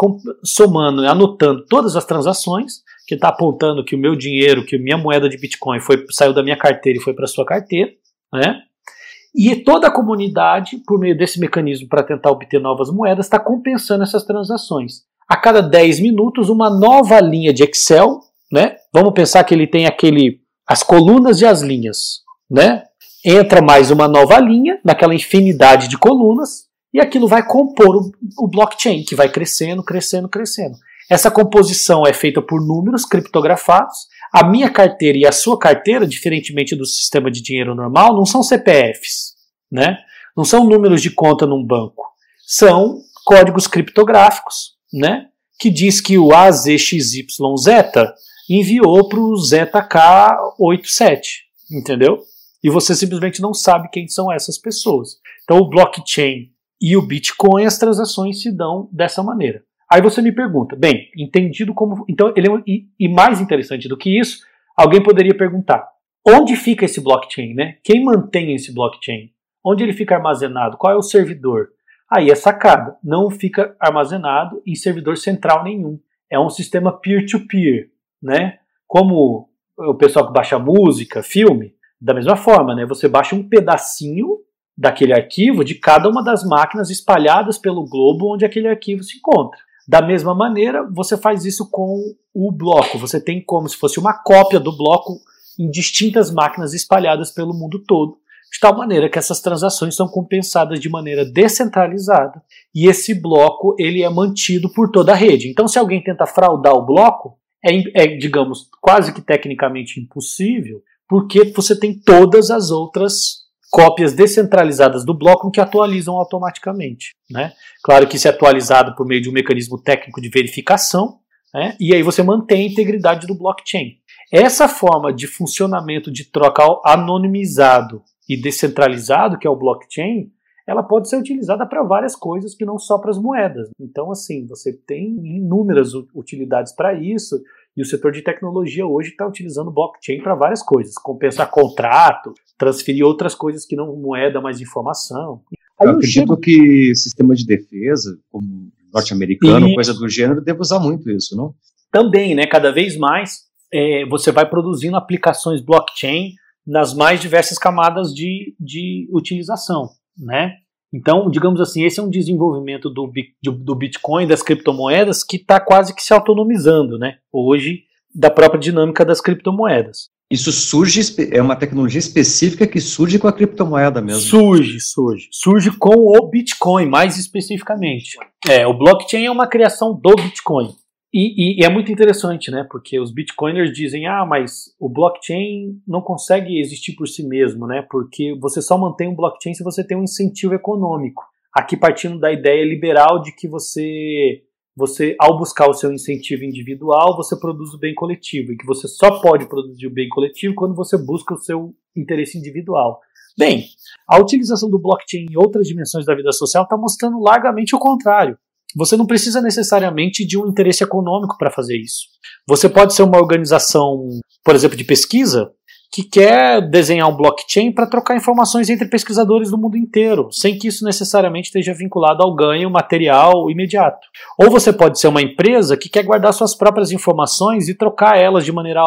somando, anotando todas as transações, que está apontando que o meu dinheiro, que minha moeda de Bitcoin foi, saiu da minha carteira e foi para sua carteira. Né? E toda a comunidade, por meio desse mecanismo para tentar obter novas moedas, está compensando essas transações. A cada 10 minutos, uma nova linha de Excel, né? Vamos pensar que ele tem aquele as colunas e as linhas, né? Entra mais uma nova linha naquela infinidade de colunas e aquilo vai compor o, o blockchain, que vai crescendo, crescendo, crescendo. Essa composição é feita por números criptografados a minha carteira e a sua carteira, diferentemente do sistema de dinheiro normal, não são CPFs, né? Não são números de conta num banco. São códigos criptográficos, né? Que diz que o AZXYZ enviou para o ZK87, entendeu? E você simplesmente não sabe quem são essas pessoas. Então o blockchain e o Bitcoin, as transações se dão dessa maneira. Aí você me pergunta, bem, entendido como. Então, ele é, e, e mais interessante do que isso, alguém poderia perguntar: onde fica esse blockchain, né? Quem mantém esse blockchain? Onde ele fica armazenado? Qual é o servidor? Aí é sacada, não fica armazenado em servidor central nenhum. É um sistema peer-to-peer, -peer, né? Como o pessoal que baixa música, filme, da mesma forma, né? Você baixa um pedacinho daquele arquivo de cada uma das máquinas espalhadas pelo globo onde aquele arquivo se encontra. Da mesma maneira, você faz isso com o bloco. Você tem como se fosse uma cópia do bloco em distintas máquinas espalhadas pelo mundo todo, de tal maneira que essas transações são compensadas de maneira descentralizada e esse bloco ele é mantido por toda a rede. Então, se alguém tenta fraudar o bloco, é, é digamos, quase que tecnicamente impossível, porque você tem todas as outras cópias descentralizadas do bloco que atualizam automaticamente. Né? Claro que isso é atualizado por meio de um mecanismo técnico de verificação, né? e aí você mantém a integridade do blockchain. Essa forma de funcionamento de troca anonimizado e descentralizado, que é o blockchain, ela pode ser utilizada para várias coisas que não só para as moedas. Então, assim, você tem inúmeras utilidades para isso. E o setor de tecnologia hoje está utilizando blockchain para várias coisas, compensar contrato, transferir outras coisas que não moeda, mas informação. Aí eu, eu acredito chego... que sistema de defesa, como norte-americano, e... coisa do gênero, deve usar muito isso, não? Também, né? Cada vez mais é, você vai produzindo aplicações blockchain nas mais diversas camadas de, de utilização, né? Então, digamos assim, esse é um desenvolvimento do, do Bitcoin, das criptomoedas, que está quase que se autonomizando, né? Hoje, da própria dinâmica das criptomoedas. Isso surge, é uma tecnologia específica que surge com a criptomoeda mesmo. Surge, surge. Surge com o Bitcoin, mais especificamente. É, o blockchain é uma criação do Bitcoin. E, e, e, é muito interessante, né? Porque os bitcoiners dizem, ah, mas o blockchain não consegue existir por si mesmo, né? Porque você só mantém um blockchain se você tem um incentivo econômico. Aqui partindo da ideia liberal de que você, você ao buscar o seu incentivo individual, você produz o bem coletivo. E que você só pode produzir o bem coletivo quando você busca o seu interesse individual. Bem, a utilização do blockchain em outras dimensões da vida social está mostrando largamente o contrário. Você não precisa necessariamente de um interesse econômico para fazer isso. Você pode ser uma organização, por exemplo, de pesquisa, que quer desenhar um blockchain para trocar informações entre pesquisadores do mundo inteiro, sem que isso necessariamente esteja vinculado ao ganho material imediato. Ou você pode ser uma empresa que quer guardar suas próprias informações e trocar elas de maneira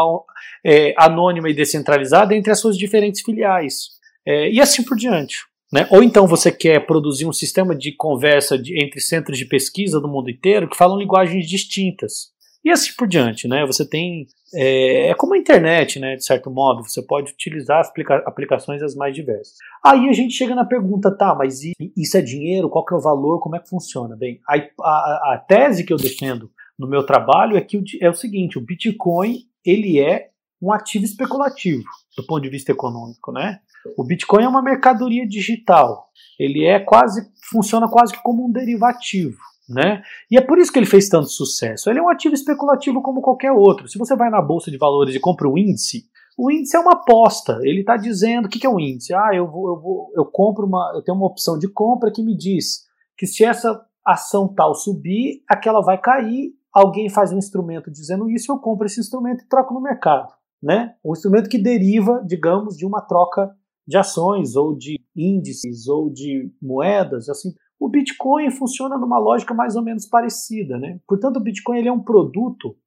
é, anônima e descentralizada entre as suas diferentes filiais. É, e assim por diante. Né? Ou então você quer produzir um sistema de conversa de, entre centros de pesquisa do mundo inteiro que falam linguagens distintas. E assim por diante, né? Você tem. É, é como a internet, né? De certo modo, você pode utilizar as aplica aplicações as mais diversas. Aí a gente chega na pergunta, tá, mas isso é dinheiro? Qual que é o valor? Como é que funciona? Bem, a, a, a tese que eu defendo no meu trabalho é que o, é o seguinte: o Bitcoin ele é um ativo especulativo do ponto de vista econômico, né? O Bitcoin é uma mercadoria digital. Ele é quase funciona quase como um derivativo. Né? E é por isso que ele fez tanto sucesso. Ele é um ativo especulativo como qualquer outro. Se você vai na bolsa de valores e compra um índice, o índice é uma aposta. Ele está dizendo o que, que é um índice. Ah, eu vou, eu vou, eu compro uma, eu tenho uma opção de compra que me diz que se essa ação tal subir, aquela vai cair. Alguém faz um instrumento dizendo isso, eu compro esse instrumento e troco no mercado, né? Um instrumento que deriva, digamos, de uma troca de ações ou de índices ou de moedas, assim o Bitcoin funciona numa lógica mais ou menos parecida. Né? Portanto, o Bitcoin ele é um produto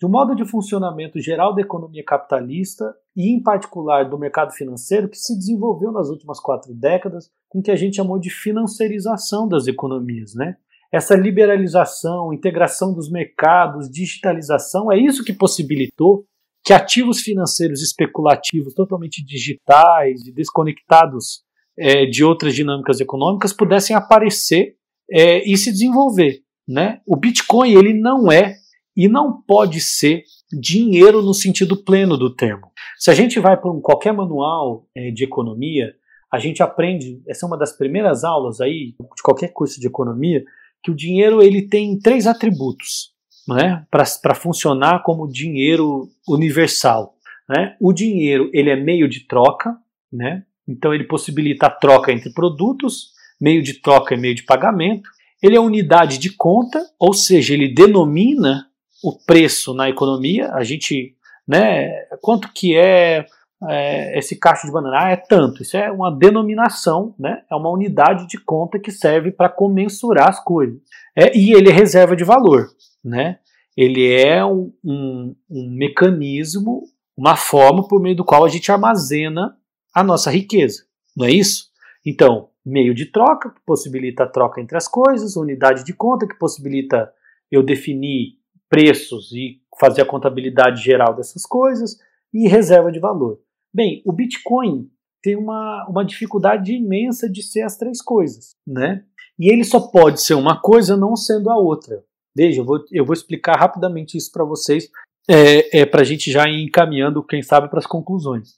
de um modo de funcionamento geral da economia capitalista e, em particular, do mercado financeiro, que se desenvolveu nas últimas quatro décadas com o que a gente chamou de financiarização das economias. Né? Essa liberalização, integração dos mercados, digitalização, é isso que possibilitou que ativos financeiros especulativos totalmente digitais e desconectados é, de outras dinâmicas econômicas pudessem aparecer é, e se desenvolver. Né? O Bitcoin ele não é e não pode ser dinheiro no sentido pleno do termo. Se a gente vai para um, qualquer manual é, de economia, a gente aprende, essa é uma das primeiras aulas aí de qualquer curso de economia, que o dinheiro ele tem três atributos né, para funcionar como dinheiro universal. Né? O dinheiro ele é meio de troca, né? Então ele possibilita a troca entre produtos, meio de troca e meio de pagamento. Ele é unidade de conta, ou seja, ele denomina o preço na economia. A gente, né, quanto que é, é esse cacho de banana? Ah, é tanto. Isso é uma denominação, né? É uma unidade de conta que serve para comensurar as coisas. É, e ele é reserva de valor, né? Ele é um, um, um mecanismo, uma forma por meio do qual a gente armazena a nossa riqueza, não é isso? Então, meio de troca, que possibilita a troca entre as coisas, unidade de conta, que possibilita eu definir preços e fazer a contabilidade geral dessas coisas, e reserva de valor. Bem, o Bitcoin tem uma, uma dificuldade imensa de ser as três coisas, né? E ele só pode ser uma coisa não sendo a outra. Veja, eu vou, eu vou explicar rapidamente isso para vocês, é, é, para a gente já ir encaminhando, quem sabe, para as conclusões.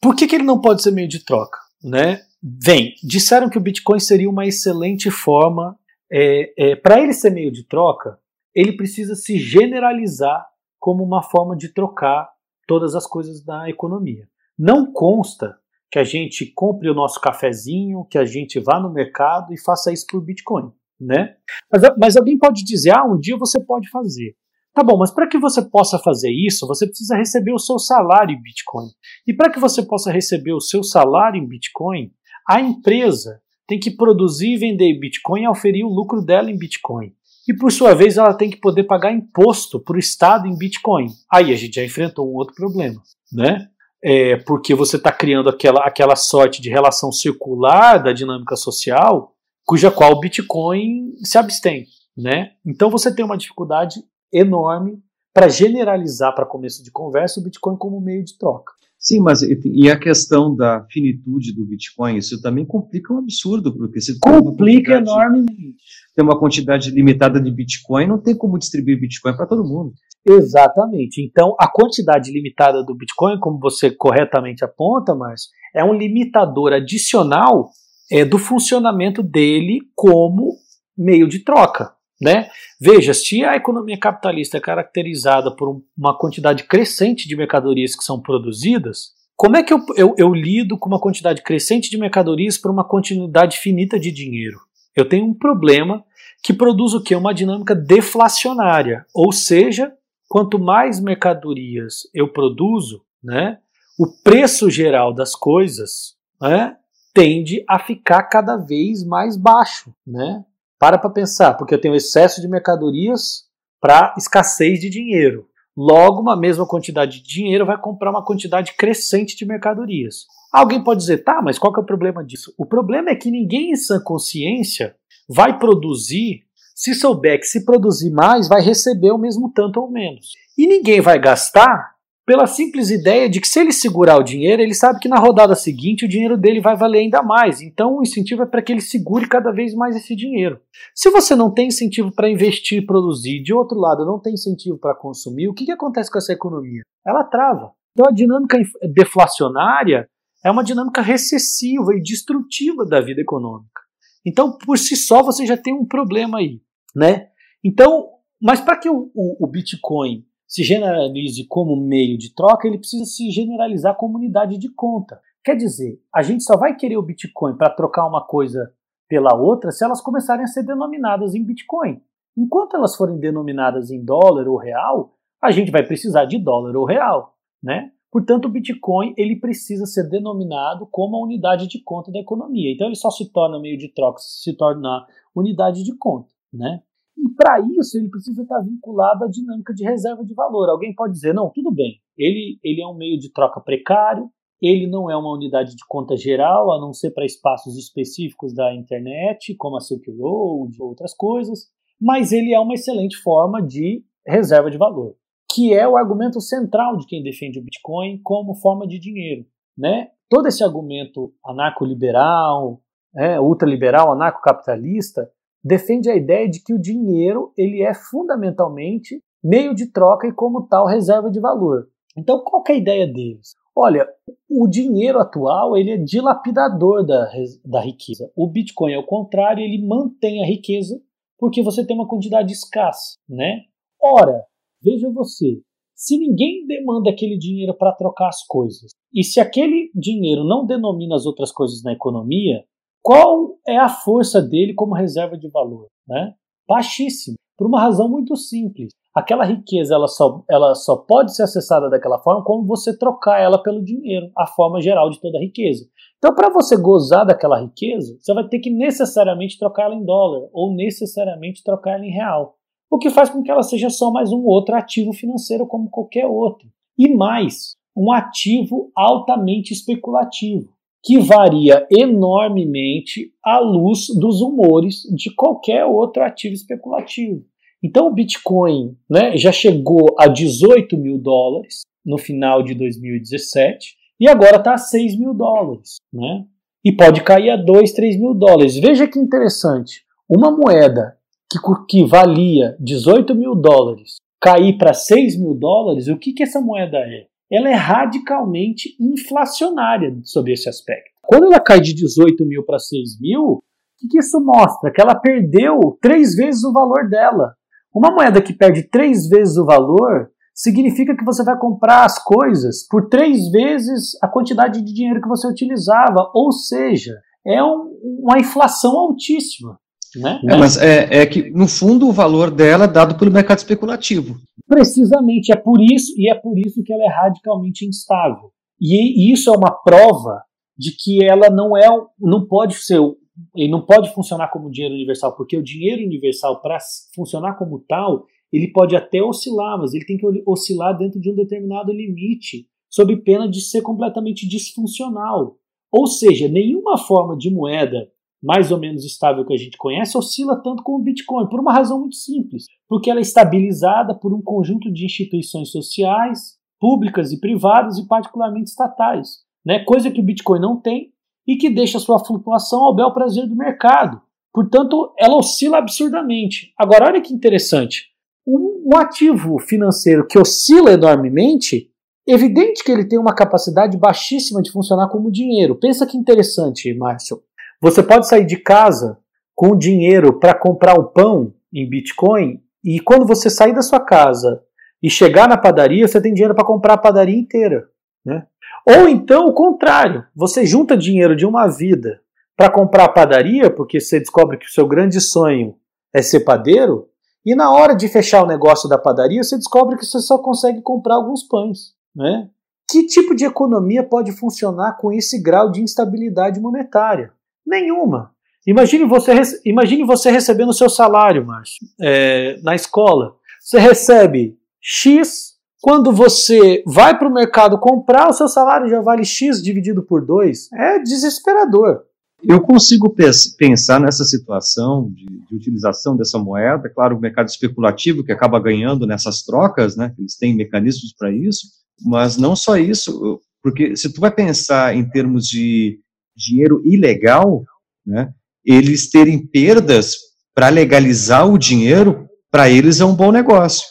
Por que, que ele não pode ser meio de troca? Né? Vem, disseram que o Bitcoin seria uma excelente forma. É, é, Para ele ser meio de troca, ele precisa se generalizar como uma forma de trocar todas as coisas da economia. Não consta que a gente compre o nosso cafezinho, que a gente vá no mercado e faça isso por Bitcoin, né? Mas, mas alguém pode dizer, ah, um dia você pode fazer. Tá bom, mas para que você possa fazer isso, você precisa receber o seu salário em Bitcoin. E para que você possa receber o seu salário em Bitcoin, a empresa tem que produzir e vender Bitcoin e oferir o lucro dela em Bitcoin. E por sua vez, ela tem que poder pagar imposto para o Estado em Bitcoin. Aí a gente já enfrentou um outro problema, né? É porque você está criando aquela, aquela sorte de relação circular da dinâmica social, cuja qual o Bitcoin se abstém, né? Então você tem uma dificuldade enorme para generalizar, para começo de conversa, o Bitcoin como meio de troca. Sim, mas e a questão da finitude do Bitcoin, isso também complica um absurdo, porque se complica enormemente. Tem uma quantidade limitada de Bitcoin, não tem como distribuir Bitcoin para todo mundo. Exatamente. Então, a quantidade limitada do Bitcoin, como você corretamente aponta, Márcio, é um limitador adicional é, do funcionamento dele como meio de troca. Né? Veja, se a economia capitalista é caracterizada por uma quantidade crescente de mercadorias que são produzidas, como é que eu, eu, eu lido com uma quantidade crescente de mercadorias por uma quantidade finita de dinheiro? Eu tenho um problema que produz o que? Uma dinâmica deflacionária, ou seja, quanto mais mercadorias eu produzo, né, o preço geral das coisas né, tende a ficar cada vez mais baixo. Né? Para para pensar, porque eu tenho excesso de mercadorias para escassez de dinheiro. Logo, uma mesma quantidade de dinheiro vai comprar uma quantidade crescente de mercadorias. Alguém pode dizer, tá, mas qual que é o problema disso? O problema é que ninguém em sã consciência vai produzir se souber que se produzir mais, vai receber o mesmo tanto ou menos. E ninguém vai gastar pela simples ideia de que se ele segurar o dinheiro, ele sabe que na rodada seguinte o dinheiro dele vai valer ainda mais. Então o incentivo é para que ele segure cada vez mais esse dinheiro. Se você não tem incentivo para investir e produzir, de outro lado não tem incentivo para consumir, o que, que acontece com essa economia? Ela trava. Então a dinâmica deflacionária é uma dinâmica recessiva e destrutiva da vida econômica. Então, por si só, você já tem um problema aí, né? Então, mas para que o, o, o Bitcoin se generalize como meio de troca, ele precisa se generalizar como unidade de conta. Quer dizer, a gente só vai querer o Bitcoin para trocar uma coisa pela outra se elas começarem a ser denominadas em Bitcoin. Enquanto elas forem denominadas em dólar ou real, a gente vai precisar de dólar ou real, né? Portanto, o Bitcoin ele precisa ser denominado como a unidade de conta da economia. Então, ele só se torna meio de troca se se tornar unidade de conta, né? E para isso ele precisa estar vinculado à dinâmica de reserva de valor. Alguém pode dizer, não, tudo bem, ele, ele é um meio de troca precário, ele não é uma unidade de conta geral, a não ser para espaços específicos da internet, como a Silk Road e outras coisas, mas ele é uma excelente forma de reserva de valor, que é o argumento central de quem defende o Bitcoin como forma de dinheiro. Né? Todo esse argumento anarcoliberal, é, ultraliberal, anarcocapitalista, defende a ideia de que o dinheiro ele é fundamentalmente meio de troca e como tal reserva de valor. Então qual é a ideia deles? Olha, o dinheiro atual ele é dilapidador da, da riqueza. O Bitcoin, ao contrário, ele mantém a riqueza porque você tem uma quantidade escassa, né? Ora, veja você, se ninguém demanda aquele dinheiro para trocar as coisas, e se aquele dinheiro não denomina as outras coisas na economia, qual é a força dele como reserva de valor? Né? Baixíssimo, por uma razão muito simples. Aquela riqueza ela só, ela só pode ser acessada daquela forma como você trocar ela pelo dinheiro, a forma geral de toda riqueza. Então, para você gozar daquela riqueza, você vai ter que necessariamente trocar ela em dólar ou necessariamente trocar ela em real. O que faz com que ela seja só mais um outro ativo financeiro como qualquer outro. E mais, um ativo altamente especulativo que varia enormemente à luz dos humores de qualquer outro ativo especulativo. Então o Bitcoin né, já chegou a 18 mil dólares no final de 2017 e agora está a 6 mil dólares. Né? E pode cair a 2, 3 mil dólares. Veja que interessante. Uma moeda que, que valia 18 mil dólares cair para 6 mil dólares, o que, que essa moeda é? Ela é radicalmente inflacionária sobre esse aspecto. Quando ela cai de 18 mil para 6 mil, o que, que isso mostra? Que ela perdeu três vezes o valor dela. Uma moeda que perde três vezes o valor significa que você vai comprar as coisas por três vezes a quantidade de dinheiro que você utilizava, ou seja, é um, uma inflação altíssima. Né? É, mas é, é, que, no fundo, o valor dela é dado pelo mercado especulativo. Precisamente, é por isso, e é por isso que ela é radicalmente instável. E, e isso é uma prova de que ela não é, não pode ser, e não pode funcionar como dinheiro universal, porque o dinheiro universal, para funcionar como tal, ele pode até oscilar, mas ele tem que oscilar dentro de um determinado limite, sob pena de ser completamente disfuncional. Ou seja, nenhuma forma de moeda mais ou menos estável que a gente conhece oscila tanto como o Bitcoin, por uma razão muito simples, porque ela é estabilizada por um conjunto de instituições sociais, públicas e privadas e particularmente estatais, né? coisa que o Bitcoin não tem e que deixa sua flutuação ao bel prazer do mercado. Portanto, ela oscila absurdamente. Agora, olha que interessante. Um, um ativo financeiro que oscila enormemente, evidente que ele tem uma capacidade baixíssima de funcionar como dinheiro. Pensa que interessante, Márcio. Você pode sair de casa com dinheiro para comprar o pão em Bitcoin e quando você sair da sua casa e chegar na padaria, você tem dinheiro para comprar a padaria inteira. Né? Ou então o contrário, você junta dinheiro de uma vida para comprar a padaria, porque você descobre que o seu grande sonho é ser padeiro, e na hora de fechar o negócio da padaria, você descobre que você só consegue comprar alguns pães. Né? Que tipo de economia pode funcionar com esse grau de instabilidade monetária? Nenhuma. Imagine você, imagine você recebendo o seu salário, Márcio, é, na escola. Você recebe X, quando você vai para o mercado comprar, o seu salário já vale X dividido por 2. É desesperador. Eu consigo pensar nessa situação de, de, utilização dessa moeda, claro, o mercado especulativo que acaba ganhando nessas trocas, né? Eles têm mecanismos para isso, mas não só isso, porque se tu vai pensar em termos de dinheiro ilegal, né? Eles terem perdas para legalizar o dinheiro, para eles é um bom negócio.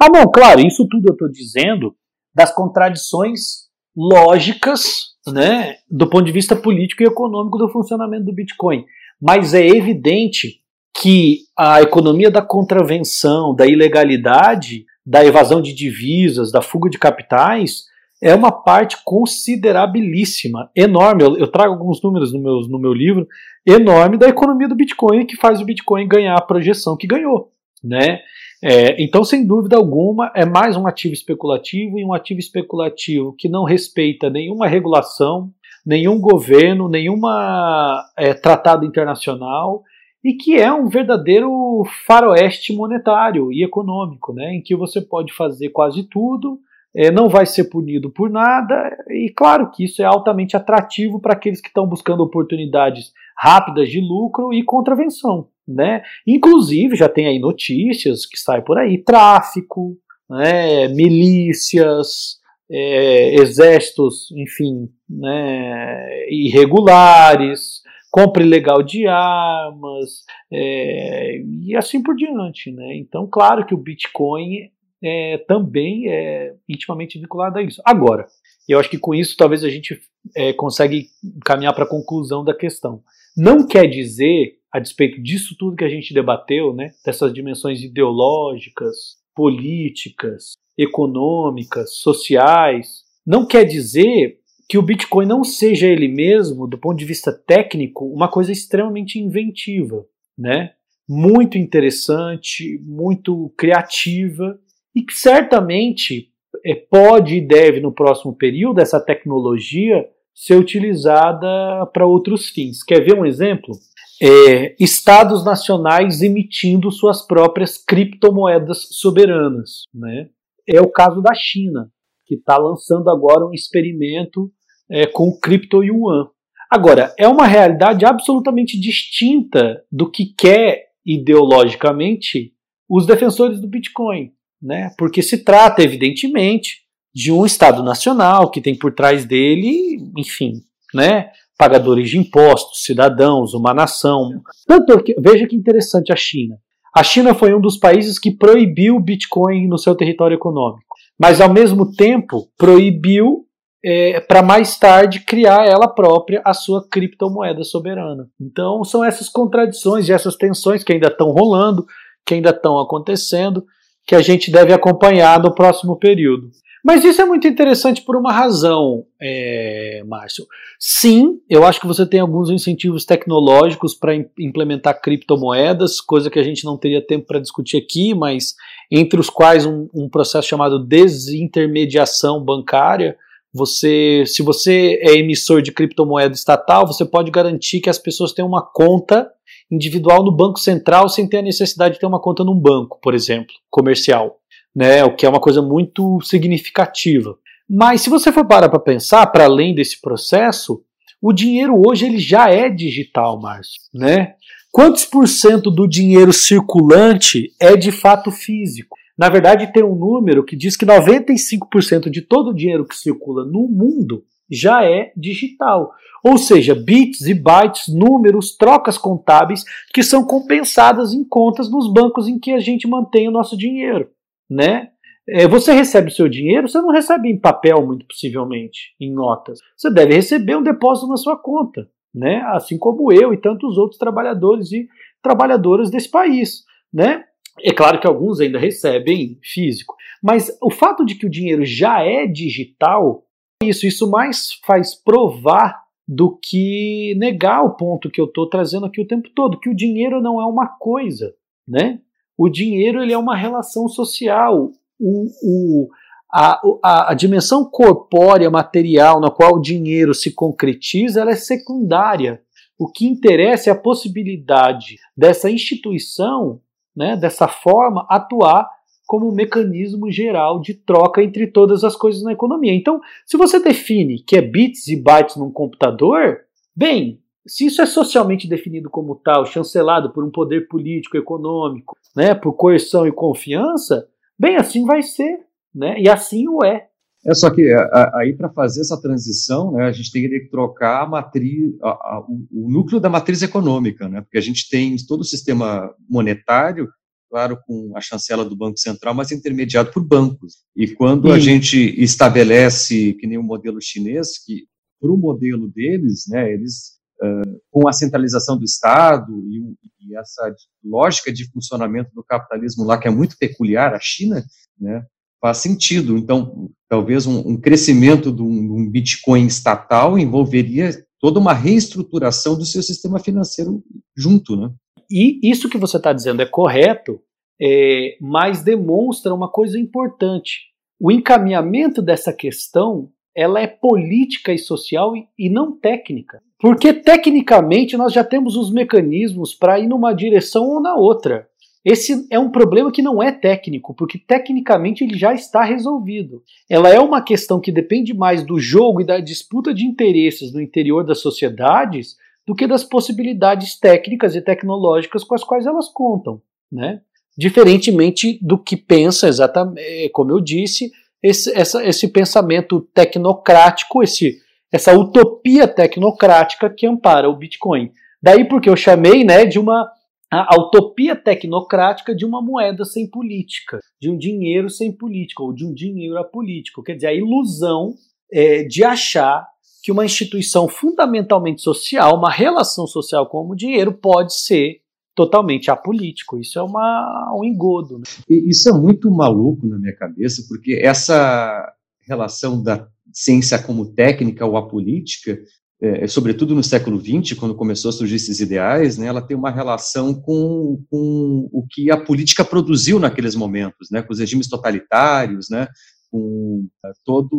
Ah, bom, claro, isso tudo eu estou dizendo das contradições lógicas, né, do ponto de vista político e econômico do funcionamento do Bitcoin. Mas é evidente que a economia da contravenção, da ilegalidade, da evasão de divisas, da fuga de capitais, é uma parte considerabilíssima, enorme. Eu, eu trago alguns números no meu, no meu livro, enorme da economia do Bitcoin que faz o Bitcoin ganhar a projeção que ganhou. Né? É, então, sem dúvida alguma, é mais um ativo especulativo e um ativo especulativo que não respeita nenhuma regulação, nenhum governo, nenhuma é, tratado internacional e que é um verdadeiro faroeste monetário e econômico, né, em que você pode fazer quase tudo, é, não vai ser punido por nada, e claro que isso é altamente atrativo para aqueles que estão buscando oportunidades rápidas de lucro e contravenção né? Inclusive já tem aí notícias que saem por aí, tráfico, né? milícias, é, exércitos, enfim, né? irregulares, compra ilegal de armas é, e assim por diante, né? Então, claro que o Bitcoin é, também é intimamente vinculado a isso. Agora, eu acho que com isso talvez a gente é, consegue caminhar para a conclusão da questão. Não quer dizer a despeito disso tudo que a gente debateu, né, dessas dimensões ideológicas, políticas, econômicas, sociais, não quer dizer que o Bitcoin não seja ele mesmo, do ponto de vista técnico, uma coisa extremamente inventiva, né? Muito interessante, muito criativa e que certamente é, pode e deve no próximo período essa tecnologia ser utilizada para outros fins. Quer ver um exemplo? é, estados nacionais emitindo suas próprias criptomoedas soberanas. Né? É o caso da China, que está lançando agora um experimento é, com o Crypto Yuan. Agora, é uma realidade absolutamente distinta do que quer ideologicamente os defensores do Bitcoin, né? Porque se trata, evidentemente, de um Estado nacional que tem por trás dele, enfim, né? pagadores de impostos, cidadãos, uma nação. Tanto que, veja que interessante a China. A China foi um dos países que proibiu o Bitcoin no seu território econômico, mas ao mesmo tempo proibiu é, para mais tarde criar ela própria a sua criptomoeda soberana. Então são essas contradições e essas tensões que ainda estão rolando, que ainda estão acontecendo, que a gente deve acompanhar no próximo período. Mas isso é muito interessante por uma razão, é, Márcio. Sim, eu acho que você tem alguns incentivos tecnológicos para implementar criptomoedas, coisa que a gente não teria tempo para discutir aqui, mas entre os quais um, um processo chamado desintermediação bancária. Você, se você é emissor de criptomoeda estatal, você pode garantir que as pessoas tenham uma conta individual no Banco Central sem ter a necessidade de ter uma conta num banco, por exemplo, comercial né, o que é uma coisa muito significativa. Mas se você for parar para pensar, para além desse processo, o dinheiro hoje ele já é digital, Márcio, né? Quantos por cento do dinheiro circulante é de fato físico? Na verdade, tem um número que diz que 95% de todo o dinheiro que circula no mundo já é digital. Ou seja, bits e bytes, números, trocas contábeis que são compensadas em contas nos bancos em que a gente mantém o nosso dinheiro né? É, você recebe o seu dinheiro, você não recebe em papel, muito possivelmente, em notas. Você deve receber um depósito na sua conta, né? Assim como eu e tantos outros trabalhadores e trabalhadoras desse país, né? É claro que alguns ainda recebem físico, mas o fato de que o dinheiro já é digital, isso, isso mais faz provar do que negar o ponto que eu estou trazendo aqui o tempo todo, que o dinheiro não é uma coisa, né? O dinheiro ele é uma relação social. O, o, a, a, a, dimensão corpórea, material, na qual o dinheiro se concretiza, ela é secundária. O que interessa é a possibilidade dessa instituição, né, dessa forma, atuar como um mecanismo geral de troca entre todas as coisas na economia. Então, se você define que é bits e bytes num computador, bem, se isso é socialmente definido como tal, chancelado por um poder político, econômico, né, por coerção e confiança, bem assim vai ser, né? E assim o é. É só que aí para fazer essa transição, né, a gente tem que trocar a matriz, a, a, o, o, núcleo da matriz econômica, né? Porque a gente tem todo o sistema monetário, claro, com a chancela do Banco Central, mas intermediado por bancos. E quando a gente estabelece, que nem o modelo chinês, que para o modelo deles, né, eles uh, com a centralização do Estado e, e, essa lógica de funcionamento do capitalismo lá que é muito peculiar à China, né, faz sentido. Então, talvez um, um crescimento de um, um, Bitcoin estatal envolveria toda uma reestruturação do seu sistema financeiro junto, né? E isso que você está dizendo é correto, é, mas demonstra uma coisa importante. O encaminhamento dessa questão ela é política e social e, e não técnica. Porque tecnicamente nós já temos os mecanismos para ir numa direção ou na outra. Esse é um problema que não é técnico, porque tecnicamente ele já está resolvido. Ela é uma questão que depende mais do jogo e da disputa de interesses no interior das sociedades do que das possibilidades técnicas e tecnológicas com as quais elas contam, né? Diferentemente do que pensa exatamente, é, como eu disse, esse, essa, esse pensamento tecnocrático, esse, essa utopia tecnocrática que ampara o Bitcoin. Daí porque eu chamei né, de uma a, utopia tecnocrática de uma moeda sem política, de um dinheiro sem política, ou de um dinheiro apolítico. Quer dizer, a ilusão é, de achar que uma instituição fundamentalmente social, uma relação social com o dinheiro, pode ser totalmente apolítico. Isso é uma, um engodo. Né? Isso é muito maluco na minha cabeça, porque essa relação da ciência como técnica ou apolítica é, sobretudo no século XX, quando começou a surgir esses ideais, né, ela tem uma relação com, com o que a política produziu naqueles momentos, né, com os regimes totalitários, né, com uh, todos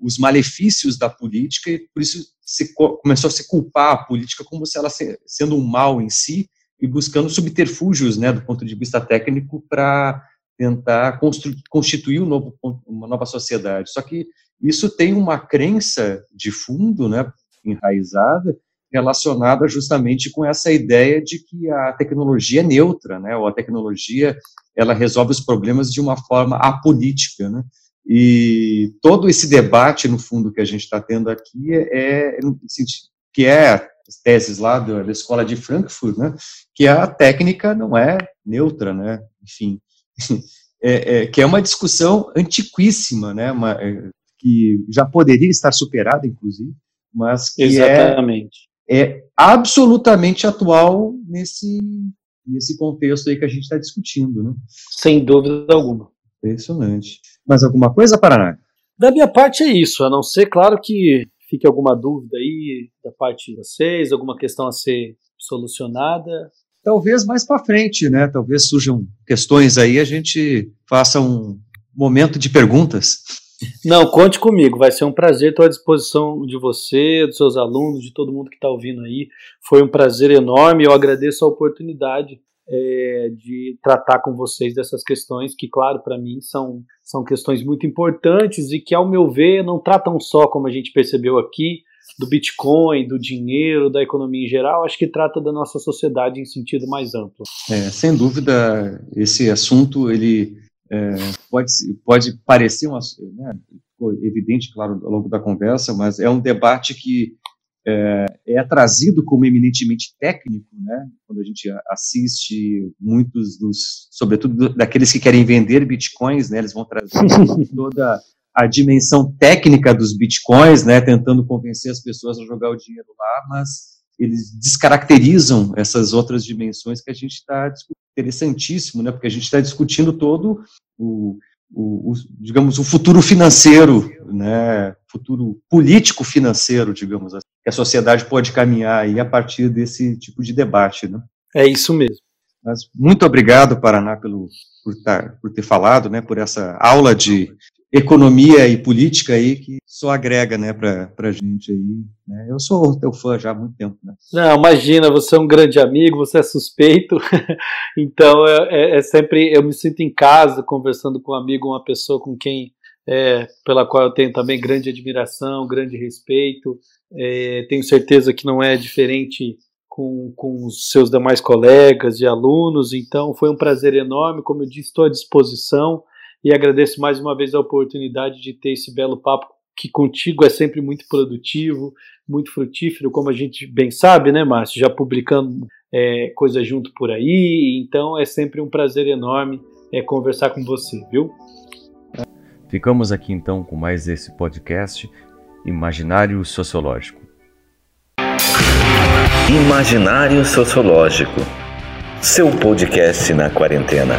os malefícios da política, e por isso se começou a se culpar a política como se ela se, sendo um mal em si e buscando subterfúgios, né, do ponto de vista técnico, para tentar constituir um novo, uma nova sociedade. Só que isso tem uma crença de fundo, né, enraizada, relacionada justamente com essa ideia de que a tecnologia é neutra, né, ou a tecnologia ela resolve os problemas de uma forma apolítica, né, e todo esse debate, no fundo, que a gente está tendo aqui é, é que é as teses lá da, da, escola de Frankfurt, né, que a técnica não é neutra, né, enfim, é, é, que é uma discussão antiquíssima, né, uma, é, que já poderia estar superada, inclusive, mas que é Exatamente. É, é absolutamente atual nesse, nesse contexto aí que a gente está discutindo. Né? Sem dúvida alguma. Impressionante. Mais alguma coisa, Paraná? Da minha parte é isso, a não ser, claro, que fique alguma dúvida aí da parte de vocês, alguma questão a ser solucionada. Talvez mais para frente, né? Talvez surjam questões aí, a gente faça um momento de perguntas. Não, conte comigo, vai ser um prazer, estou à disposição de você, dos seus alunos, de todo mundo que está ouvindo aí. Foi um prazer enorme, eu agradeço a oportunidade é, de tratar com vocês dessas questões que, claro, para mim são, são questões muito importantes e que, ao meu ver, não tratam só, como a gente percebeu aqui, do Bitcoin, do dinheiro, da economia em geral, acho que trata da nossa sociedade em sentido mais amplo. É, sem dúvida, esse assunto ele é, pode, pode parecer uma, né, evidente, claro, ao longo da conversa, mas é um debate que é, é, trazido como eminentemente técnico, né? Quando a gente assiste muitos dos, sobretudo daqueles que querem vender bitcoins, né? Eles vão trazer toda a dimensão técnica dos bitcoins, né? Tentando convencer as pessoas a jogar o dinheiro lá, mas eles descaracterizam essas outras dimensões que a gente está interessantíssimo, né? Porque a gente está discutindo todo o, o, o, digamos, o futuro financeiro, né? Futuro político financeiro, digamos assim, que a sociedade pode caminhar aí a partir desse tipo de debate, né? É isso mesmo. Mas muito obrigado, Paraná, pelo, por, tar, por ter falado, né? Por essa aula de economia e política aí que só agrega, né, para a gente aí. Né? Eu sou teu fã já há muito tempo, né? Não, imagina, você é um grande amigo, você é suspeito, então é, é, é, sempre eu me sinto em casa conversando com um amigo, uma pessoa com quem é, pela qual eu tenho também grande admiração, grande respeito. É, tenho certeza que não é diferente com, com os seus demais colegas e alunos. Então, foi um prazer enorme. Como eu disse, estou à disposição e agradeço mais uma vez a oportunidade de ter esse belo papo que contigo é sempre muito produtivo, muito frutífero, como a gente bem sabe, né, Márcio? Já publicando é, coisa junto por aí, então é sempre um prazer enorme é, conversar com você, viu? Ficamos aqui então com mais esse podcast Imaginário Sociológico. Imaginário Sociológico, seu podcast na quarentena.